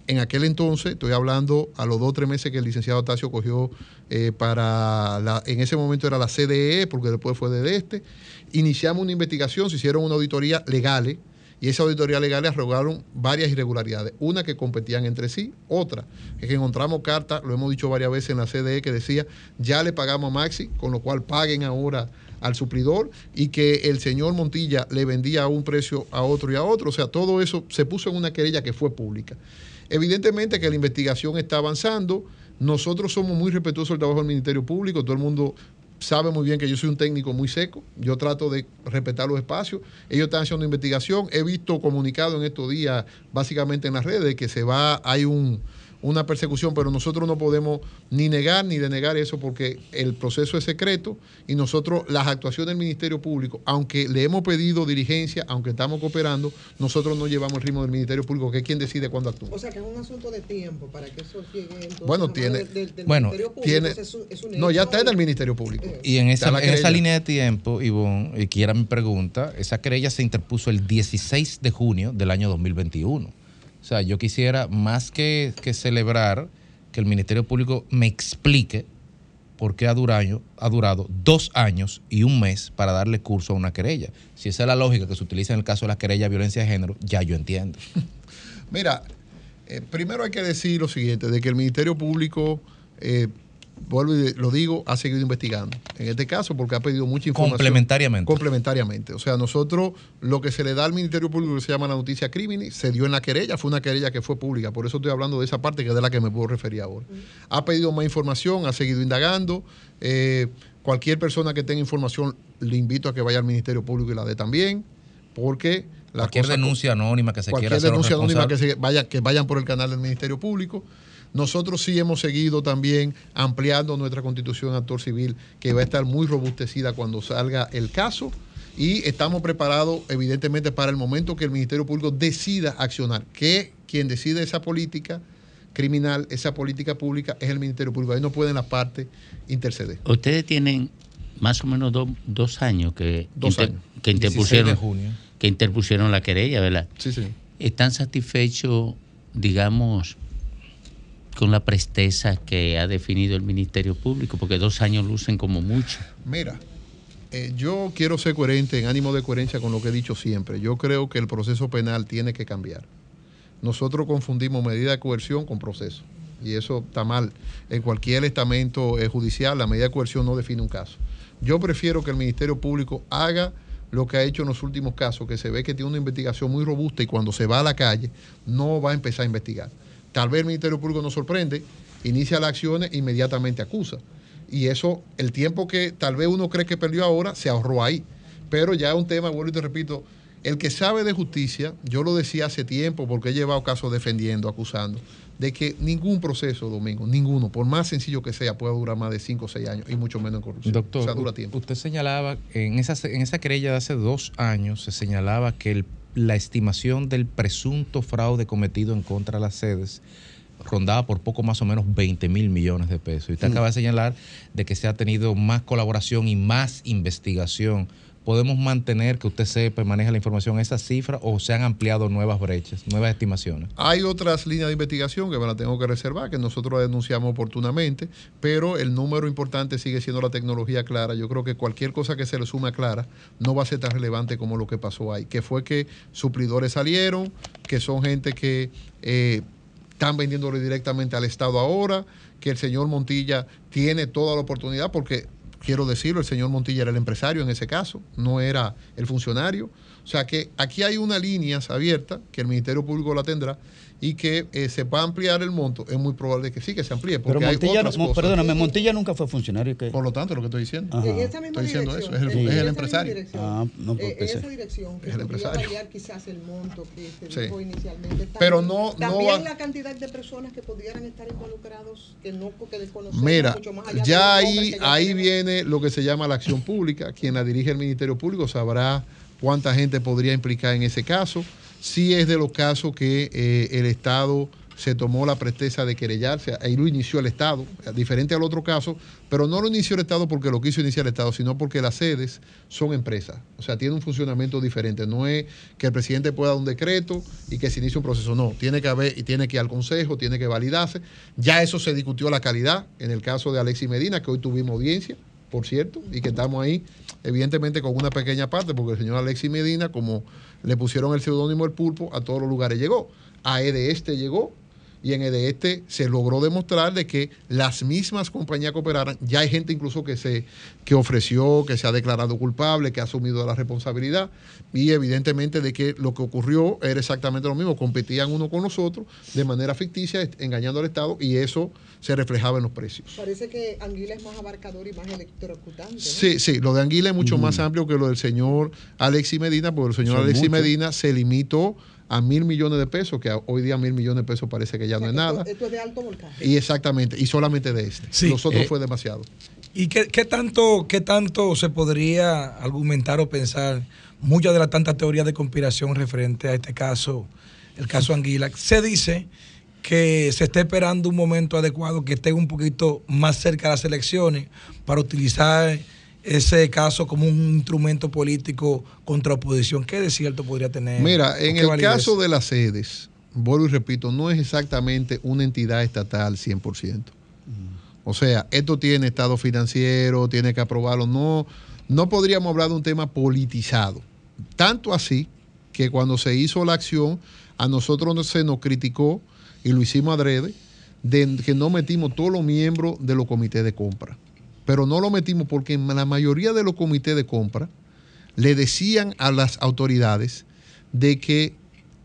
En aquel entonces, estoy hablando a los dos o tres meses que el licenciado Tacio cogió eh, para, la, en ese momento era la CDE, porque después fue de este, iniciamos una investigación, se hicieron una auditoría legales, y esa auditoría legal arrogaron varias irregularidades. Una que competían entre sí, otra es que encontramos cartas, lo hemos dicho varias veces en la CDE, que decía, ya le pagamos a Maxi, con lo cual paguen ahora al suplidor y que el señor Montilla le vendía a un precio a otro y a otro. O sea, todo eso se puso en una querella que fue pública. Evidentemente que la investigación está avanzando. Nosotros somos muy respetuosos del trabajo del Ministerio Público. Todo el mundo sabe muy bien que yo soy un técnico muy seco. Yo trato de respetar los espacios. Ellos están haciendo investigación. He visto comunicado en estos días, básicamente en las redes, que se va, hay un, una persecución, pero nosotros no podemos ni negar ni denegar eso porque el proceso es secreto y nosotros, las actuaciones del Ministerio Público, aunque le hemos pedido dirigencia, aunque estamos cooperando, nosotros no llevamos el ritmo del Ministerio Público, que es quien decide cuándo actúa. O sea que es un asunto de tiempo para que eso llegue entonces Bueno, tiene- del- del bueno, Ministerio Público, tiene- es un- es un No, ya está en el Ministerio Público. Y en esa, en esa línea de tiempo, Ivonne, y quiera mi pregunta, esa querella se interpuso el 16 de junio del año 2021. Sea, yo quisiera más que, que celebrar que el Ministerio Público me explique por qué ha durado, ha durado dos años y un mes para darle curso a una querella. Si esa es la lógica que se utiliza en el caso de la querella de violencia de género, ya yo entiendo. Mira, eh, primero hay que decir lo siguiente, de que el Ministerio Público, eh, vuelvo y lo digo, ha seguido investigando. En este caso, porque ha pedido mucha información. Complementariamente. Complementariamente. O sea, nosotros lo que se le da al Ministerio Público que se llama la noticia crimen, se dio en la querella, fue una querella que fue pública. Por eso estoy hablando de esa parte que es de la que me puedo referir ahora. Ha pedido más información, ha seguido indagando. Eh, cualquier persona que tenga información, le invito a que vaya al Ministerio Público y la dé también, porque la Cualquier cosa- denuncia anónima que se quiera cualquier hacer denuncia anónima que, se vaya, que vayan por el canal del Ministerio Público. Nosotros sí hemos seguido también ampliando nuestra constitución actor civil, que va a estar muy robustecida cuando salga el caso. Y estamos preparados, evidentemente, para el momento que el Ministerio Público decida accionar. Que quien decide esa política criminal, esa política pública, es el Ministerio Público. Ahí no pueden las partes interceder. Ustedes tienen más o menos do- dos años que, Dos inter- años. que 16 de interpusieron junio. que interpusieron la querella, ¿verdad? Sí, sí. ¿Están satisfechos, digamos, con la presteza que ha definido el Ministerio Público? Porque dos años lucen como mucho. Mira, eh, yo quiero ser coherente, en ánimo de coherencia con lo que he dicho siempre. Yo creo que el proceso penal tiene que cambiar. Nosotros confundimos medida de coerción con proceso. Y eso está mal. En cualquier estamento eh, judicial, la medida de coerción no define un caso. Yo prefiero que el Ministerio Público haga lo que ha hecho en los últimos casos, que se ve que tiene una investigación muy robusta y cuando se va a la calle no va a empezar a investigar. Tal vez el Ministerio Público nos sorprende, inicia las acciones e inmediatamente acusa. Y eso, el tiempo que tal vez uno cree que perdió ahora, se ahorró ahí. Pero ya es un tema, vuelvo y te repito, el que sabe de justicia, yo lo decía hace tiempo porque he llevado casos defendiendo, acusando, de que ningún proceso, Domingo, ninguno, por más sencillo que sea, puede durar más de 5 o 6 años y mucho menos en corrupción. Doctor, o sea, dura tiempo. usted señalaba, en esa, en esa querella de hace dos años, se señalaba que el- la estimación del presunto fraude cometido en contra de las sedes rondaba por poco más o menos 20 mil millones de pesos. Y usted Mm. acaba de señalar de que se ha tenido más colaboración y más investigación. ¿Podemos mantener que usted sepa maneja la información esa cifra o se han ampliado nuevas brechas, nuevas estimaciones? Hay otras líneas de investigación que me las tengo que reservar, que nosotros denunciamos oportunamente, pero el número importante sigue siendo la tecnología clara. Yo creo que cualquier cosa que se le sume a clara no va a ser tan relevante como lo que pasó ahí, que fue que suplidores salieron, que son gente que eh, están vendiéndole directamente al Estado ahora, que el señor Montilla tiene toda la oportunidad, porque quiero decirlo, el señor Montilla era el empresario en ese caso, no era el funcionario. O sea que aquí hay una línea abierta que el Ministerio Público la tendrá y que eh, se va a ampliar el monto. Es muy probable que sí, que se amplíe. Pero Porque hay Montilla, otras no- cosas. perdóname, Montilla nunca fue funcionario. Que... Por lo tanto, lo que estoy diciendo. Ajá. En esa misma Estoy diciendo dirección, eso, es el- en es el empresario. dirección, Ah, no, pues eh, en esa dirección que Es el empresario. variar quizás el monto que se Sí. dijo inicialmente. Pero También- no- no También va- la cantidad de personas que pudieran estar involucrados, que no porque desconocemos Mira, mucho más allá de ya los ahí, que ya ahí tenemos. viene lo que se llama la acción pública. Quien la dirige el Ministerio Público sabrá cuánta gente podría implicar en ese caso. Sí es de los casos que eh, el Estado se tomó la presteza de querellarse, ahí lo inició el Estado, diferente al otro caso, pero no lo inició el Estado porque lo quiso iniciar el Estado, sino porque las sedes son empresas, o sea, tiene un funcionamiento diferente, no es que el presidente pueda dar un decreto y que se inicie un proceso, no, tiene que haber y tiene que ir al Consejo, tiene que validarse, ya eso se discutió la calidad en el caso de Alexis Medina, que hoy tuvimos audiencia, por cierto, y que estamos ahí, evidentemente con una pequeña parte, porque el señor Alexis Medina, como le pusieron el seudónimo El Pulpo, a todos los lugares llegó. A Este llegó, y en Este se logró demostrar de que las mismas compañías que operaran, ya hay gente incluso que se que ofreció, que se ha declarado culpable, que ha asumido la responsabilidad y evidentemente de que lo que ocurrió era exactamente lo mismo, competían uno con los otros de manera ficticia, engañando al Estado y eso se reflejaba en los precios. Parece que Anguila es más abarcador y más electrocutante. ¿no? Sí, sí, lo de Anguila es mucho más amplio que lo del señor Alexis Medina, porque el señor Son Alexis muchos. Medina se limitó a mil millones de pesos, que hoy día mil millones de pesos parece que ya no es nada. Esto es de alto voltaje. Y exactamente, y solamente de este. Sí. Los otros Eh, fue demasiado. ¿Y qué, qué tanto, qué tanto se podría argumentar o pensar muchas de las tantas teorías de conspiración referente a este caso, el caso Anguila? Se dice que se está esperando un momento adecuado que esté un poquito más cerca de las elecciones para utilizar ese caso como un instrumento político contra oposición. ¿Qué de cierto podría tener? Mira, ¿O en el validez? caso de las sedes, vuelvo y repito, no es exactamente una entidad estatal 100%. O sea, esto tiene estado financiero, tiene que aprobarlo. No, no podríamos hablar de un tema politizado. Tanto así que cuando se hizo la acción, a nosotros no se nos criticó, y lo hicimos adrede, de que no metimos todos los miembros de los comités de compra. Pero no lo metimos porque la mayoría de los comités de compra le decían a las autoridades de que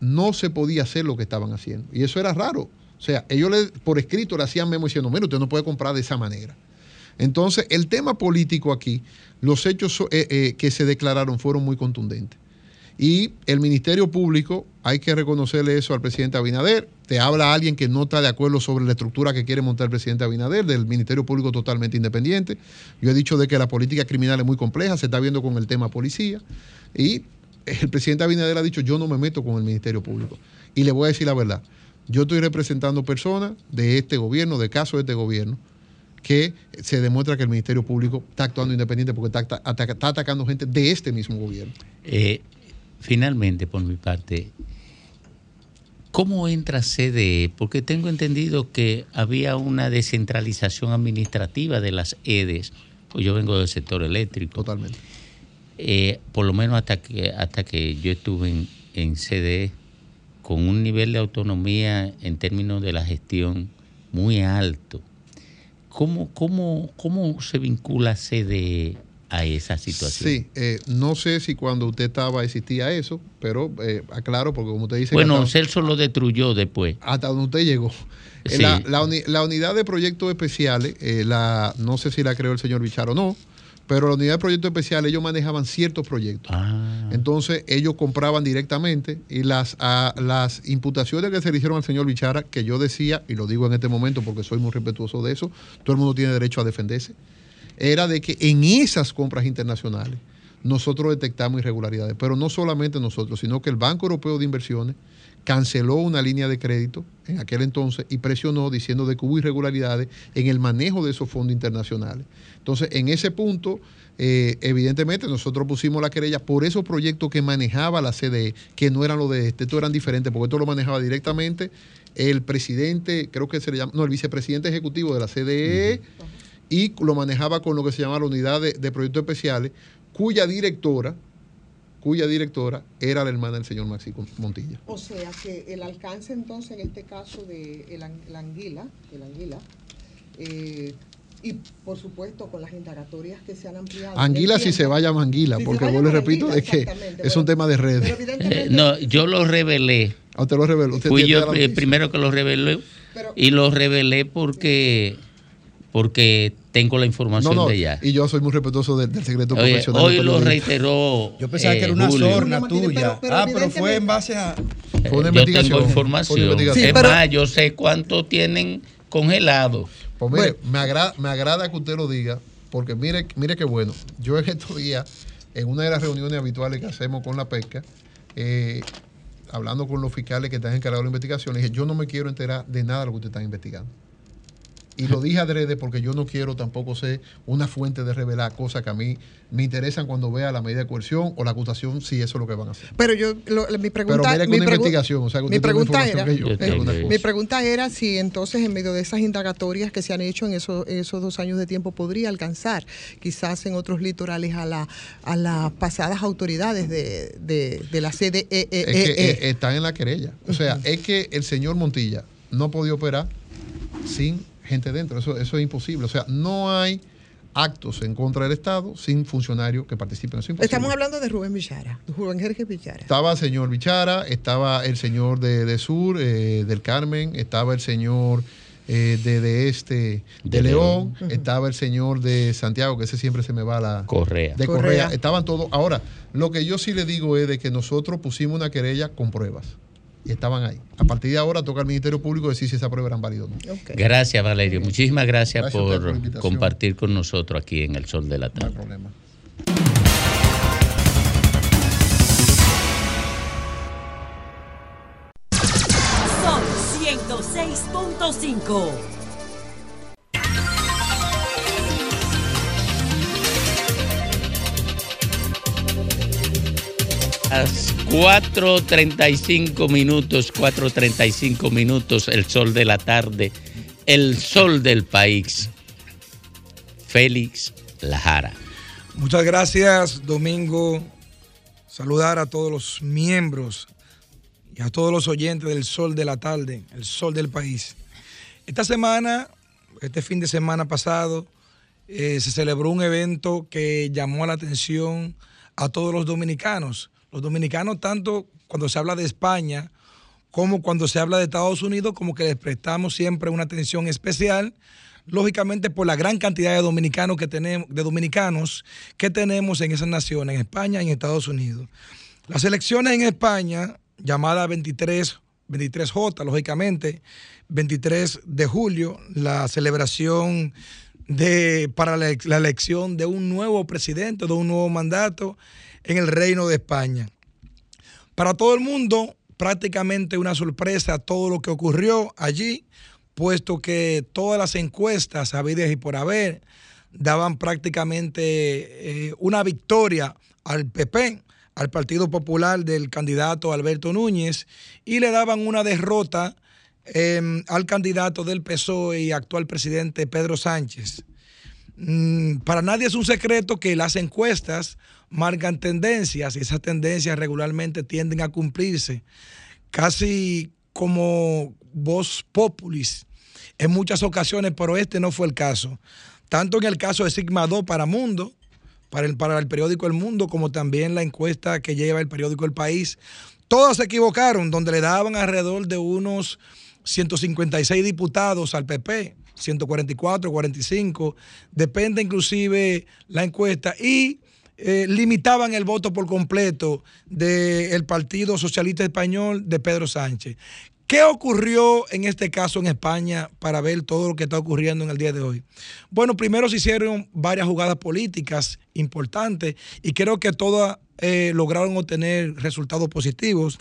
no se podía hacer lo que estaban haciendo. Y eso era raro. O sea, ellos por escrito le hacían memo diciendo, mira, usted no puede comprar de esa manera. Entonces, el tema político aquí, los hechos eh, eh, que se declararon fueron muy contundentes. Y el Ministerio Público, hay que reconocerle eso al presidente Abinader. Te habla alguien que no está de acuerdo sobre la estructura que quiere montar el presidente Abinader, del Ministerio Público totalmente independiente. Yo he dicho de que la política criminal es muy compleja, se está viendo con el tema policía. Y el presidente Abinader ha dicho, yo no me meto con el Ministerio Público. Y le voy a decir la verdad, yo estoy representando personas de este gobierno, de casos de este gobierno, que se demuestra que el Ministerio Público está actuando independiente porque está, está atacando gente de este mismo gobierno. Eh, finalmente, por mi parte, ¿cómo entra CDE? Porque tengo entendido que había una descentralización administrativa de las EDES. Pues yo vengo del sector eléctrico. Totalmente. por lo menos hasta que, hasta que yo estuve en, en CDE, con un nivel de autonomía en términos de la gestión muy alto. ¿Cómo, cómo, cómo se vincula CDE a esa situación? Sí, eh, no sé si cuando usted estaba existía eso, pero eh, aclaro, porque como usted dice... Bueno, Celso lo destruyó después. hasta donde usted llegó. Eh, Sí. La, la uni- la unidad de proyectos especiales, eh, la, no sé si la creó el señor Bichar o no, pero la unidad de proyectos especiales, ellos manejaban ciertos proyectos. Ah. Entonces, ellos compraban directamente y las, a- las imputaciones que se le hicieron al señor Bichara, que yo decía, y lo digo en este momento porque soy muy respetuoso de eso, todo el mundo tiene derecho a defenderse, era de que en esas compras internacionales nosotros detectamos irregularidades, pero no solamente nosotros, sino que el Banco Europeo de Inversiones canceló una línea de crédito en aquel entonces y presionó diciendo que hubo irregularidades en el manejo de esos fondos internacionales. Entonces, en ese punto, eh, evidentemente nosotros pusimos la querella por esos proyectos que manejaba la CDE, que no eran los de este, estos eran diferentes, porque esto lo manejaba directamente el presidente, creo que se le llama, no, el vicepresidente ejecutivo de la CDE, y lo manejaba con lo que se llama la unidad de, de proyectos especiales, cuya directora, cuya directora era la hermana del señor Maxi Montilla. O sea que el alcance entonces en este caso de el, an- la anguila, el anguila, eh, y por supuesto con las indagatorias que se han ampliado. Anguila si se vaya a Anguila, Si porque yo le repito de que es un tema de redes. pero evidentemente- Eh, no, yo lo revelé. Ah, usted lo reveló. Usted Fui yo el primero que lo revelé. y lo revelé porque, porque tengo la información No, no, de ella. y yo soy muy respetuoso del, del secreto Oye, profesional. hoy lo reiteró. Yo pensaba que era una eh, Julio. sorna tuya. ah, pero fue en base a. Eh, Fue una yo investigación, tengo fue una información. investigación. es pero- más, yo sé cuánto tienen congelado. Pues mire, me, agrada, me agrada que usted lo diga, porque mire, mire qué bueno. Yo en estos días, en una de las reuniones habituales que hacemos con la pesca, eh, hablando con los fiscales que están encargados de la investigación, le dije, yo no me quiero enterar de nada de lo que ustedes están investigando. Y lo dije adrede porque yo no quiero tampoco ser una fuente de revelar cosas que a mí me interesan cuando vea la medida de coerción o la acusación, si eso es lo que van a hacer. Pero yo, lo- mi pregunta, Pero mira que mi una pregu- investigación, o sea, que mi pregunta información era, que yo, mi pregunta era si entonces en medio de esas indagatorias que se han hecho en esos, en esos dos años de tiempo podría alcanzar quizás en otros litorales a, la, a las pasadas autoridades de, de, de la CDE. es que eh, están en la querella. O sea, es que el señor Montilla no podía operar sin gente dentro. Eso, eso es imposible. O sea, no hay actos en contra del Estado sin funcionarios que participen. Eso es. Estamos hablando de Rubén Villara, Rubén Jerez Villara. Estaba el señor Bichara, estaba el señor de, de Sur, eh, del Carmen, estaba el señor eh, de, de Este, de, De León, León. estaba el señor de Santiago, que ese siempre se me va la... Correa. De Correa. Correa. Estaban todos. Ahora, lo que yo sí le digo es de que nosotros pusimos una querella con pruebas. Y estaban ahí. A partir de ahora toca al Ministerio Público decir si esa prueba eran válidas o no. Gracias, Valerio. Muchísimas gracias, por compartir con nosotros aquí en El Sol de la Tarde. problema. Sol 106.5. Las 4.35 minutos, 4.35 minutos, el sol de la tarde, el sol del país. Félix Lajara. Muchas gracias, Domingo. Saludar a todos los miembros y a todos los oyentes del Sol de la Tarde, el Sol del País. Esta semana, este fin de semana pasado, eh, se celebró un evento que llamó la atención a todos los dominicanos. Los dominicanos, tanto cuando se habla de España como cuando se habla de Estados Unidos, como que les prestamos siempre una atención especial, lógicamente por la gran cantidad de dominicanos que tenemos, de dominicanos que tenemos en esas naciones, en España y en Estados Unidos. Las elecciones en España, llamada 23, 23J, lógicamente, 23 de julio, la celebración de, para la, la elección de un nuevo presidente, de un nuevo mandato en el Reino de España. Para todo el mundo, prácticamente una sorpresa todo lo que ocurrió allí, puesto que todas las encuestas habidas y por haber daban prácticamente eh, una victoria al PP, al Partido Popular del candidato Alberto Núñez, y le daban una derrota eh, al candidato del PSOE y actual presidente Pedro Sánchez. Mm, para nadie es un secreto que las encuestas marcan tendencias y esas tendencias regularmente tienden a cumplirse, casi como voz populis en muchas ocasiones, pero este no fue el caso. Tanto en el caso de Sigma 2 para Mundo, para el, para el periódico El Mundo, como también la encuesta que lleva el periódico El País, todas se equivocaron, donde le daban alrededor de unos 156 diputados al PP, 144, 45, depende inclusive la encuesta, y eh, limitaban el voto por completo del Partido Socialista Español de Pedro Sánchez. ¿Qué ocurrió en este caso en España para ver todo lo que está ocurriendo en el día de hoy? Bueno, primero se hicieron varias jugadas políticas importantes y creo que todas eh, lograron obtener resultados positivos.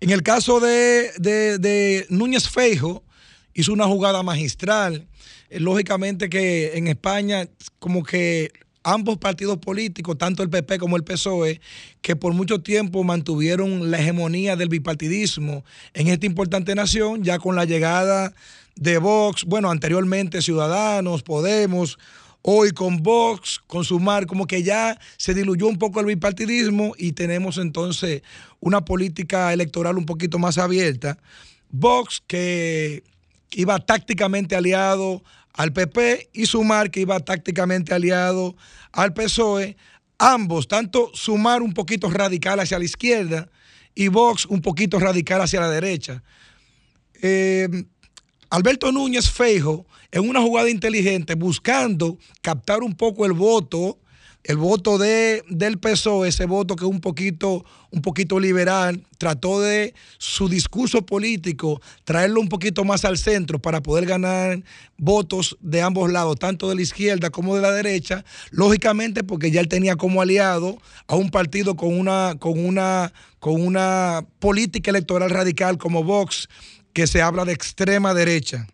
En el caso de, de- de Núñez Feijo, hizo una jugada magistral. Eh, lógicamente que en España, como que ambos partidos políticos, tanto el PP como el PSOE, que por mucho tiempo mantuvieron la hegemonía del bipartidismo en esta importante nación, ya con la llegada de Vox, bueno, anteriormente Ciudadanos, Podemos, hoy con Vox, con Sumar, como que ya se diluyó un poco el bipartidismo y tenemos entonces una política electoral un poquito más abierta. Vox que iba tácticamente aliado al PP y Sumar que iba tácticamente aliado al PSOE. Ambos, tanto Sumar un poquito radical hacia la izquierda y Vox un poquito radical hacia la derecha. Eh, Alberto Núñez Feijo, en una jugada inteligente, buscando captar un poco el voto el voto de, del PSOE, ese voto que es un poquito, un poquito liberal, trató de su discurso político traerlo un poquito más al centro para poder ganar votos de ambos lados, tanto de la izquierda como de la derecha, lógicamente porque ya él tenía como aliado a un partido con una, con una, con una política electoral radical como Vox, que se habla de extrema derecha.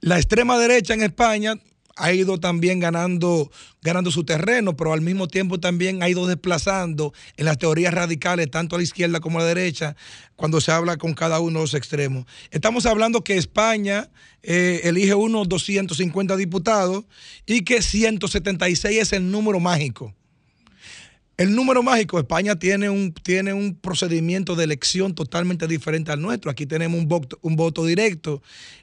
La extrema derecha en España ha ido también ganando, ganando su terreno, pero al mismo tiempo también ha ido desplazando en las teorías radicales, tanto a la izquierda como a la derecha, cuando se habla con cada uno de los extremos. Estamos hablando que España eh, elige unos 250 diputados y que 176 es el número mágico. El número mágico, España tiene un, tiene un procedimiento de elección totalmente diferente al nuestro. Aquí tenemos un voto, un voto directo.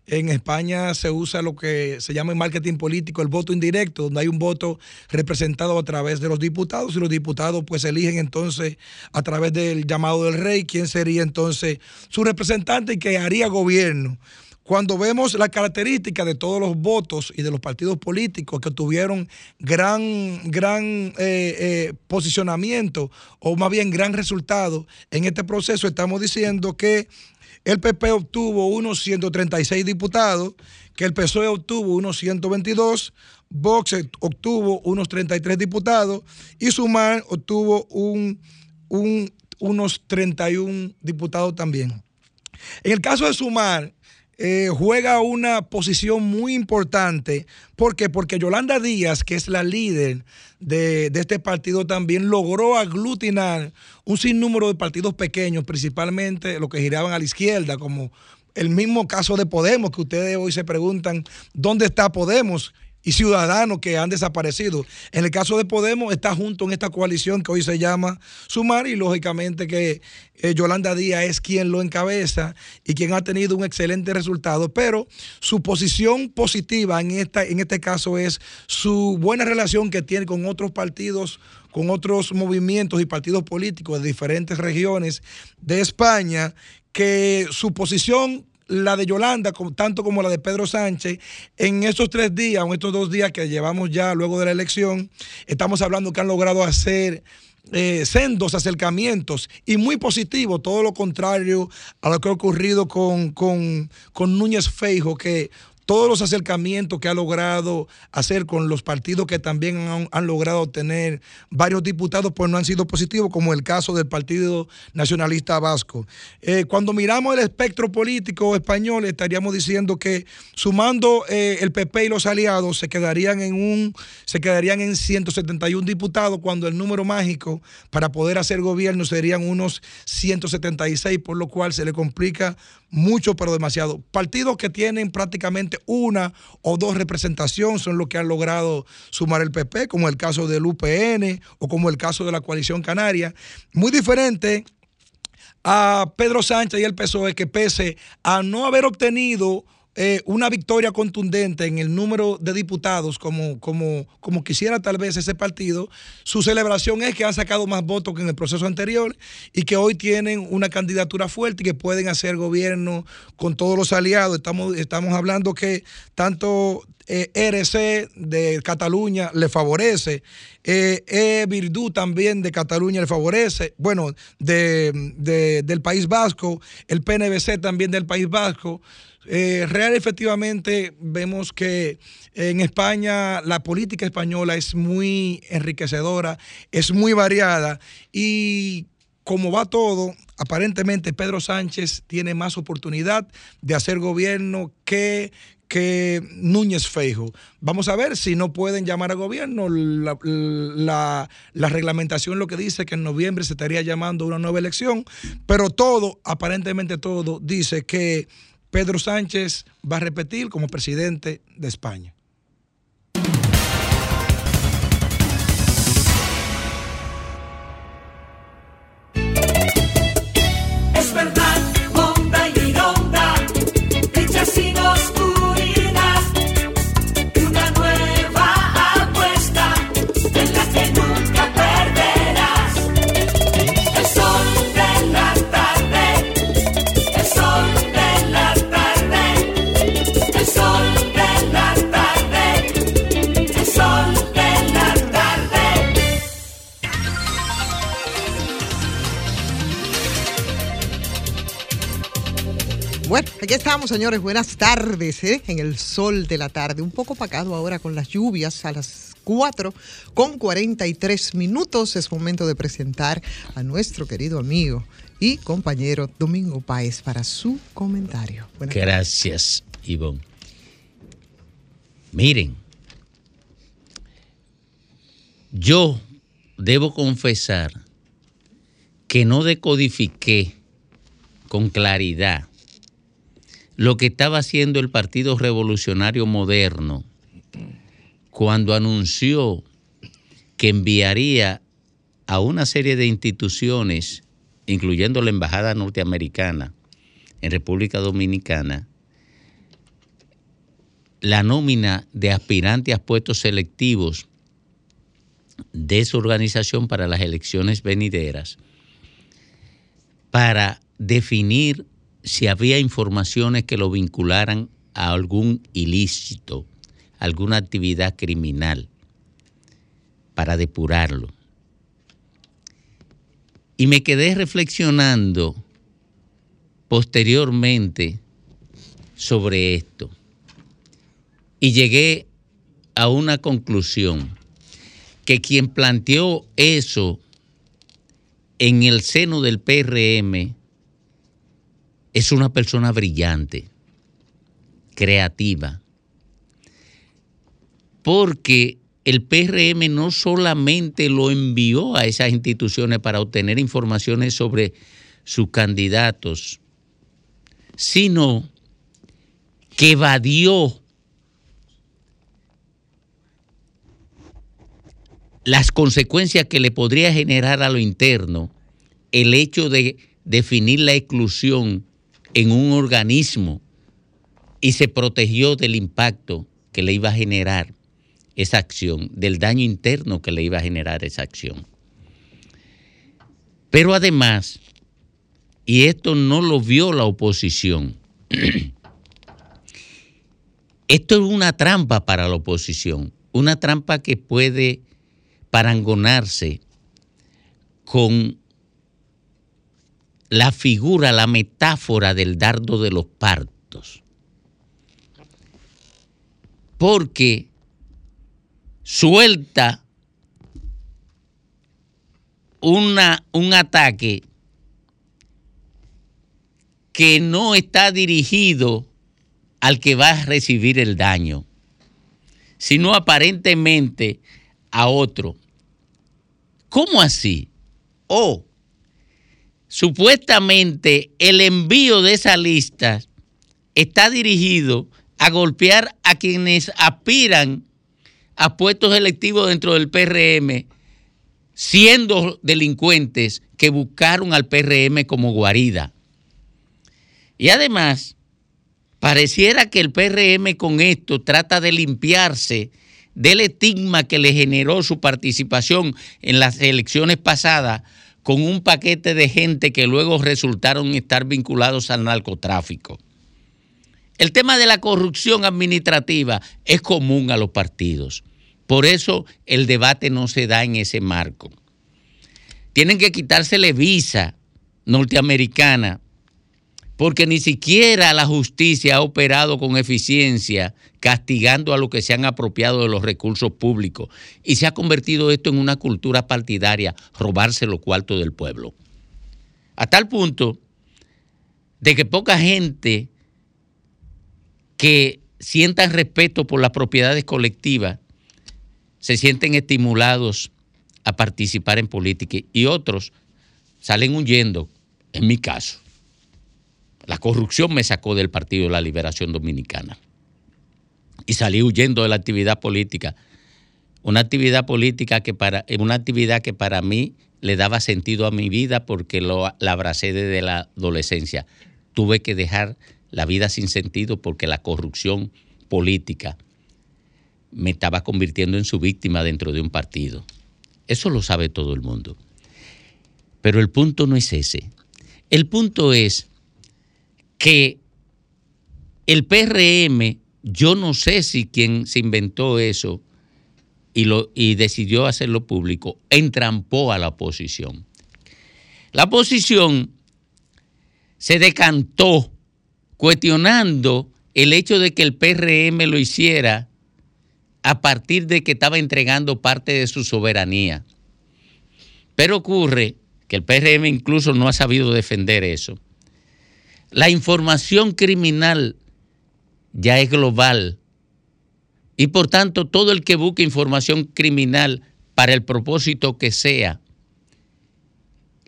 En España se usa lo que se llama en marketing político el voto indirecto, donde hay un voto representado a través de los diputados y los diputados pues eligen entonces a través del llamado del rey quién sería entonces su representante y que haría gobierno. Cuando vemos la característica de todos los votos y de los partidos políticos que tuvieron gran, gran eh, eh, posicionamiento o más bien gran resultado en este proceso, estamos diciendo que el PP obtuvo unos 136 diputados, que el PSOE obtuvo unos 122, Vox obtuvo unos 33 diputados y Sumar obtuvo un, un- unos 31 diputados también. En el caso de Sumar, eh, juega una posición muy importante. ¿Por qué? Porque Yolanda Díaz, que es la líder de, de este partido, también logró aglutinar un sinnúmero de partidos pequeños, principalmente los que giraban a la izquierda, como el mismo caso de Podemos, que ustedes hoy se preguntan, ¿dónde está Podemos? Ciudadanos que han desaparecido. En el caso de Podemos, está junto en esta coalición que hoy se llama Sumar y lógicamente que eh, Yolanda Díaz es quien lo encabeza y quien ha tenido un excelente resultado, pero su posición positiva en, esta, en este caso es su buena relación que tiene con otros partidos, con otros movimientos y partidos políticos de diferentes regiones de España, que su posición la de Yolanda, tanto como la de Pedro Sánchez, en estos tres días, o en estos dos días que llevamos ya luego de la elección, estamos hablando que han logrado hacer eh, sendos acercamientos y muy positivo, todo lo contrario a lo que ha ocurrido con, con, con Núñez Feijo, que todos los acercamientos que ha logrado hacer con los partidos que también han, logrado obtener varios diputados, pues no han sido positivos, como el caso del Partido Nacionalista Vasco. Eh, cuando miramos el espectro político español, estaríamos diciendo que sumando eh, el PP y los aliados se quedarían en un, se quedarían en 171 diputados, cuando el número mágico para poder hacer gobierno serían unos 176, por lo cual se le complica mucho, pero demasiado. Partidos que tienen prácticamente una o dos representaciones son los que han logrado sumar el PP, como el caso del UPN o como el caso de la coalición canaria. Muy diferente a Pedro Sánchez y el PSOE que pese a no haber obtenido eh, una victoria contundente en el número de diputados como, como, como quisiera tal vez ese partido, su celebración es que han sacado más votos que en el proceso anterior y que hoy tienen una candidatura fuerte y que pueden hacer gobierno con todos los aliados. Estamos, estamos hablando que tanto eh, RC de Cataluña le favorece, eh, E Virtud también de Cataluña le favorece, bueno, de, de- del País Vasco, el PNBC también del País Vasco. Eh, real efectivamente vemos que en España la política española es muy enriquecedora, es muy variada y como va todo, aparentemente Pedro Sánchez tiene más oportunidad de hacer gobierno que, que Núñez Feijo. Vamos a ver si no pueden llamar a gobierno. La, la- la reglamentación lo que dice que en noviembre se estaría llamando una nueva elección, pero todo, aparentemente todo, dice que Pedro Sánchez va a repetir como presidente de España. Bueno, aquí estamos, señores. Buenas tardes, ¿eh? En el sol de la tarde. Un poco pacado ahora con las lluvias a las 4 con 43 minutos. Es momento de presentar a nuestro querido amigo y compañero Domingo Páez para su comentario. Buenas Gracias, Ivonne. Miren, yo debo confesar que no decodifiqué con claridad lo que estaba haciendo el Partido Revolucionario Moderno cuando anunció que enviaría a una serie de instituciones, incluyendo la Embajada Norteamericana en República Dominicana, la nómina de aspirantes a puestos selectivos de su organización para las elecciones venideras para definir si había informaciones que lo vincularan a algún ilícito, alguna actividad criminal, para depurarlo. Y me quedé reflexionando posteriormente sobre esto. Y llegué a una conclusión, que quien planteó eso en el seno del PRM es una persona brillante, creativa, porque el PRM no solamente lo envió a esas instituciones para obtener informaciones sobre sus candidatos, sino que evadió las consecuencias que le podría generar a lo interno el hecho de definir la exclusión en un organismo y se protegió del impacto que le iba a generar esa acción, del daño interno que le iba a generar esa acción. Pero además, y esto no lo vio la oposición, esto es una trampa para la oposición, una trampa que puede parangonarse con la figura, la metáfora del dardo de los partos. Porque suelta una, un ataque que no está dirigido al que va a recibir el daño, sino aparentemente a otro. ¿Cómo así? O supuestamente el envío de esa lista está dirigido a golpear a quienes aspiran a puestos electivos dentro del PRM, siendo delincuentes que buscaron al PRM como guarida. Y además, pareciera que el PRM con esto trata de limpiarse del estigma que le generó su participación en las elecciones pasadas con un paquete de gente que luego resultaron estar vinculados al narcotráfico. El tema de la corrupción administrativa es común a los partidos. Por eso el debate no se da en ese marco. Tienen que quitársele visa norteamericana porque ni siquiera la justicia ha operado con eficiencia castigando a los que se han apropiado de los recursos públicos y se ha convertido esto en una cultura partidaria, robarse los cuartos del pueblo. A tal punto de que poca gente que sientan respeto por las propiedades colectivas se sienten estimulados a participar en política y otros salen huyendo, en mi caso. La corrupción me sacó del Partido de la Liberación Dominicana y salí huyendo de la actividad política. Una actividad política que para, una actividad que para mí le daba sentido a mi vida porque lo, la abracé desde la adolescencia. Tuve que dejar la vida sin sentido porque la corrupción política me estaba convirtiendo en su víctima dentro de un partido. Eso lo sabe todo el mundo. Pero el punto no es ese. El punto es que el PRM, yo no sé si quien se inventó eso y, lo, y decidió hacerlo público, entrampó a la oposición. La oposición se decantó cuestionando el hecho de que el PRM lo hiciera a partir de que estaba entregando parte de su soberanía. Pero ocurre que el PRM incluso no ha sabido defender eso. La información criminal ya es global y por tanto todo el que busque información criminal para el propósito que sea,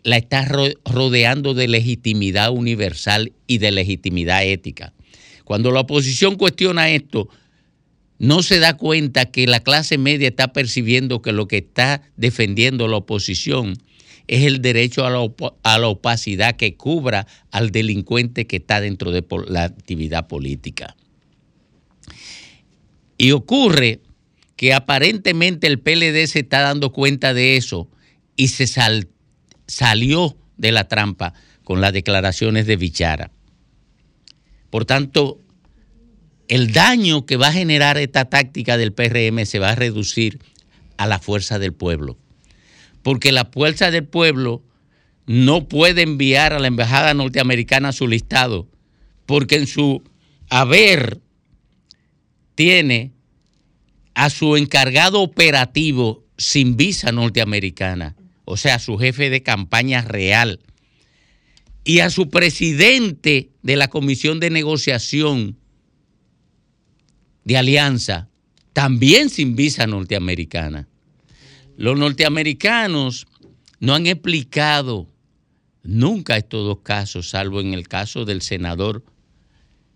la está ro- rodeando de legitimidad universal y de legitimidad ética. Cuando la oposición cuestiona esto, no se da cuenta que la clase media está percibiendo que lo que está defendiendo la oposición es el derecho a la, a la opacidad que cubra al delincuente que está dentro de la actividad política. Y ocurre que aparentemente el PLD se está dando cuenta de eso y se sal- salió de la trampa con las declaraciones de Bichara. Por tanto, el daño que va a generar esta táctica del PRM se va a reducir a la fuerza del pueblo. Porque la fuerza del pueblo no puede enviar a la embajada norteamericana su listado, porque en su haber tiene a su encargado operativo sin visa norteamericana, o sea, su jefe de campaña real, y a su presidente de la comisión de negociación de alianza, también sin visa norteamericana. Los norteamericanos no han explicado nunca estos dos casos, salvo en el caso del senador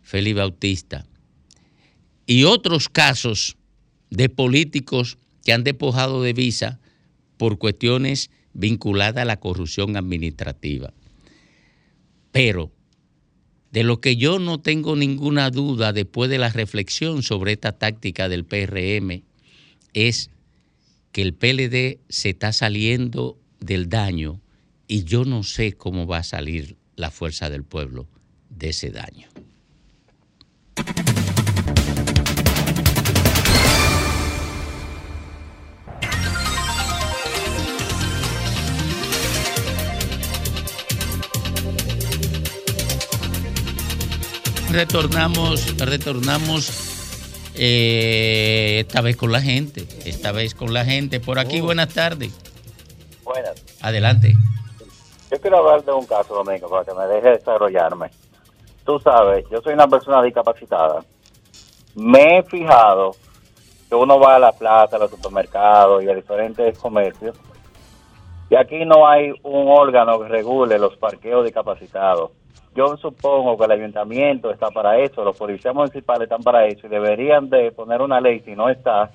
Félix Bautista, y otros casos de políticos que han despojado de visa por cuestiones vinculadas a la corrupción administrativa. Pero de lo que yo no tengo ninguna duda después de la reflexión sobre esta táctica del PRM es que el PLD se está saliendo del daño y yo no sé cómo va a salir la fuerza del pueblo de ese daño. Retornamos, retornamos eh, esta vez con la gente, esta vez con la gente. Por aquí, buenas tardes. Buenas. Adelante. Yo quiero hablar de un caso, Domingo, para que me deje desarrollarme. Tú sabes, yo soy una persona discapacitada. Me he fijado que uno va a la plaza, a los supermercados y a diferentes comercios, y aquí no hay un órgano que regule los parqueos discapacitados. Yo supongo que el ayuntamiento está para eso, los policías municipales están para eso y deberían de poner una ley, si no está,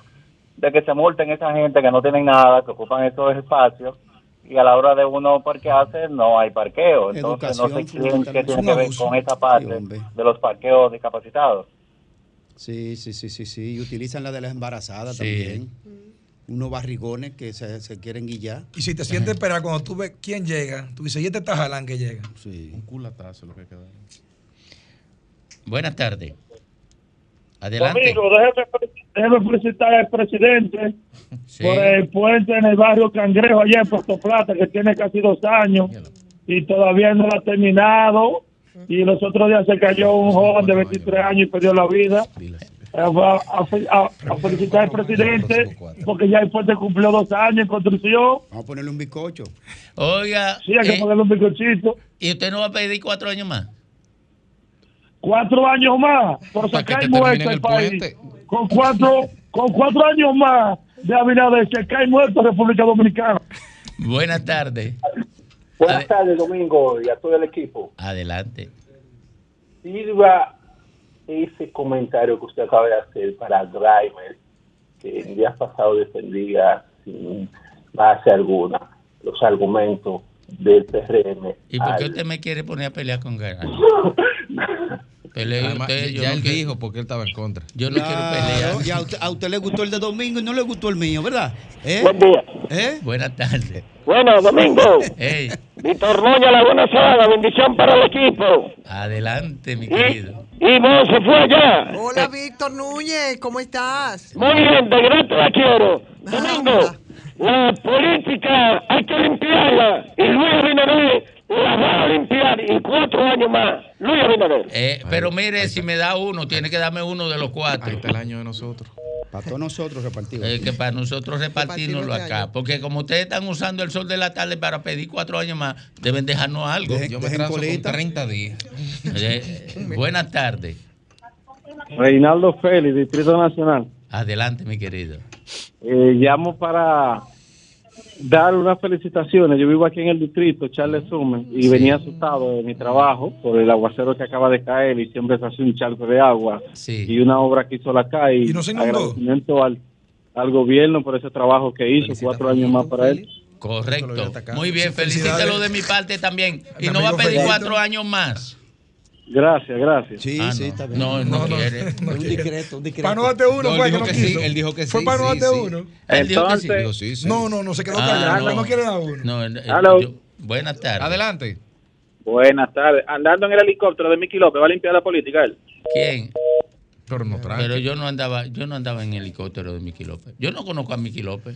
de que se multen esa gente que no tienen nada, que ocupan esos espacios y a la hora de uno parquearse no hay parqueo. Entonces no sé Educación quién qué tiene que ver con esa parte de los parqueos discapacitados. Sí, sí, sí, sí, sí. Y utilizan la de las embarazadas Sí. también. Unos barrigones que se, se quieren guillar. Y si te sientes esperar cuando tú ves quién llega, tú dices, y este está jalán que llega. Sí. Un culatazo lo que queda. Buenas tardes. Adelante. Domingo, déjeme, déjeme felicitar al presidente Sí. por el puente en el barrio Cangrejo, allá en Puerto Plata, que tiene casi dos años y todavía no lo ha terminado. Y los otros días se cayó un joven de 23 años y perdió la vida. Eh, va a, a- a felicitar al presidente porque ya el puente cumplió dos años en construcción. Vamos a ponerle un bizcocho. Oiga. Sí, hay que eh, ponerle un bizcochito. ¿Y usted no va a pedir cuatro años más? Cuatro años más por sacar te muerto el el país. Con cuatro, con cuatro años más de Abinader, se cae muerto República Dominicana. Buenas tardes. Buenas tardes, Domingo, y a todo el equipo. Adelante. Sirva ese comentario que usted acaba de hacer para Grimer, que en días pasados defendía sin base alguna los argumentos del PRM. ¿Y por qué al- usted me quiere poner a pelear con Además, usted, ya yo no él quiero- dijo porque él estaba en contra. Yo no quiero pelear. Y a usted, a usted le gustó el de domingo y no le gustó el mío, ¿verdad? ¿Eh? Buen día. ¿Eh? Buenas tardes. Bueno, Domingo. Hey, Víctor Moya, la buena saga, bendición para el equipo. adelante, mi querido. Y vos se fue allá. Hola, Víctor Núñez, ¿cómo estás? Muy bien, de grato la quiero. Domingo, la política hay que limpiarla. Y Luis Abinader la va a limpiar en cuatro años más. Luis Abinader. Eh, pero mire, si me da uno, tiene que darme uno de los cuatro. Ahí está el año de nosotros. Para todos nosotros repartidos. Eh, que para nosotros repartirnoslo acá. Porque como ustedes están usando el sol de la tarde para pedir cuatro años más, deben dejarnos algo. Yo me trazo con 30 días. Eh, buenas tardes. Reinaldo Félix, Distrito Nacional. Adelante, mi querido. Eh, llamo para dar unas felicitaciones. Yo vivo aquí en el distrito, Charles Summers, y Sí. venía asustado de mi trabajo por el aguacero que acaba de caer y siempre se hace un charco de agua Sí. y una obra que hizo la CAI. ¿Y no se? Agradecimiento al, al gobierno por ese trabajo que hizo, cuatro años más para él. Correcto. Muy bien, felicítelo de mi parte también. Y no va a pedir cuatro años más. Gracias, gracias. Sí, Ah, sí, no. está bien. No, no quiere. un decreto, un decreto. Para no darte uno, No, fue que dijo no que sí, quiso. él dijo que Fue sí, no darte sí. uno. Él dijo que sí. Digo, sí, sí. No, no, no se quedó Ah, callado. no. No quiere dar uno. No, eh, Hello. yo- buenas tardes. Adelante. Buenas tardes. Andando en el helicóptero de Miki López, ¿va a limpiar la política él? ¿Quién? Pero no. Pero yo no andaba, yo no andaba en helicóptero de Miki López. Yo no conozco a Miki López.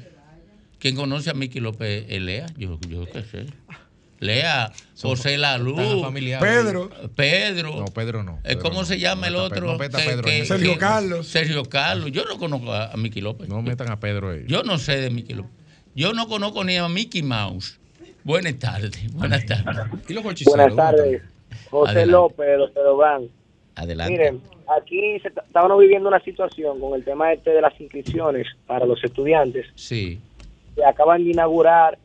¿Quién conoce a Miki López es Lea? Yo, yo qué sé. Lea, José La Luz, Tan familiares. Pedro. Pedro. No, Pedro no. Eh, ¿Cómo se llama el otro? no meta Pedro que- Sergio que- Carlos. Sergio Carlos. Yo no conozco a, a Miki López. No metan a Pedro ahí. Yo no sé de Miki López. Yo no conozco ni a Mickey Mouse. Buenas tardes. Buenas tardes. ¿Y los Buenas tardes. José Adelante. López, doctor Obán. Adelante. Miren, aquí se, estábamos viviendo una situación con el tema este de las inscripciones para los estudiantes. Sí. Se acaban de inaugurar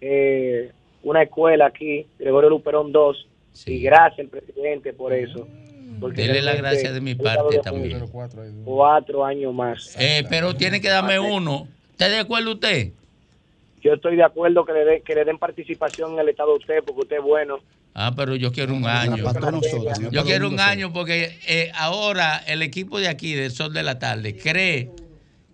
eh, una escuela aquí, Gregorio Luperón 2, y gracias al presidente por eso. porque Dele la gracia de mi parte de también. Cuatro años más. Eh, pero tiene que darme uno. ¿Está de acuerdo usted? Yo estoy de acuerdo que le, den- que le den participación en el Estado a usted, porque usted es bueno. Ah, pero yo quiero un año. para todos nosotros, no Yo quiero un año porque eh, ahora el equipo de aquí, del Sol de la Tarde, cree,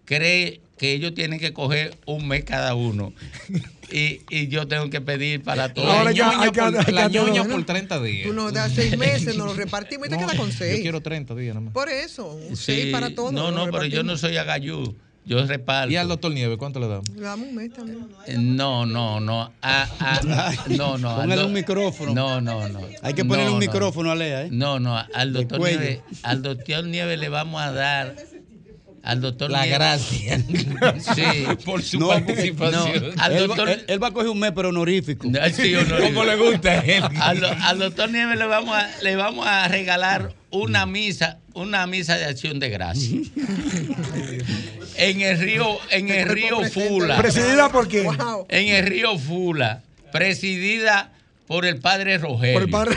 cree que ellos tienen que coger un mes cada uno. Y, y yo tengo que pedir para todos. Ahora ya ñoña hay que- por- hay que la ñoña ¿no? por 30 días. Tú nos das seis meses, nos lo repartimos y te quedas con Yo seis. quiero 30 días nada más. Por eso, un Sí, seis para todos. no, no, pero yo no soy agayú. Yo reparto. ¿Y al doctor Nieves cuánto le damos? Le damos un mes también. Eh, No, no, no. Ah, ah, no, no. al Póngale un micrófono. No, no, no. Hay que ponerle No, un no. micrófono a Lea, ¿eh? No, no, al doctor. Nieves, al doctor Nieves le vamos a dar al doctor La gracia. Sí, por su No, participación. no, al él, va- doctor él- él va a coger un mes, pero honorífico. Sí, honorífico. Como le gusta a él. Al, do- al doctor Nieves le vamos a, le vamos a regalar una misa, una misa de acción de gracia. en el río, en el río Fula. ¿Presidida por quién? Wow. En el río Fula, presidida por el padre Rogelio. Por el padre.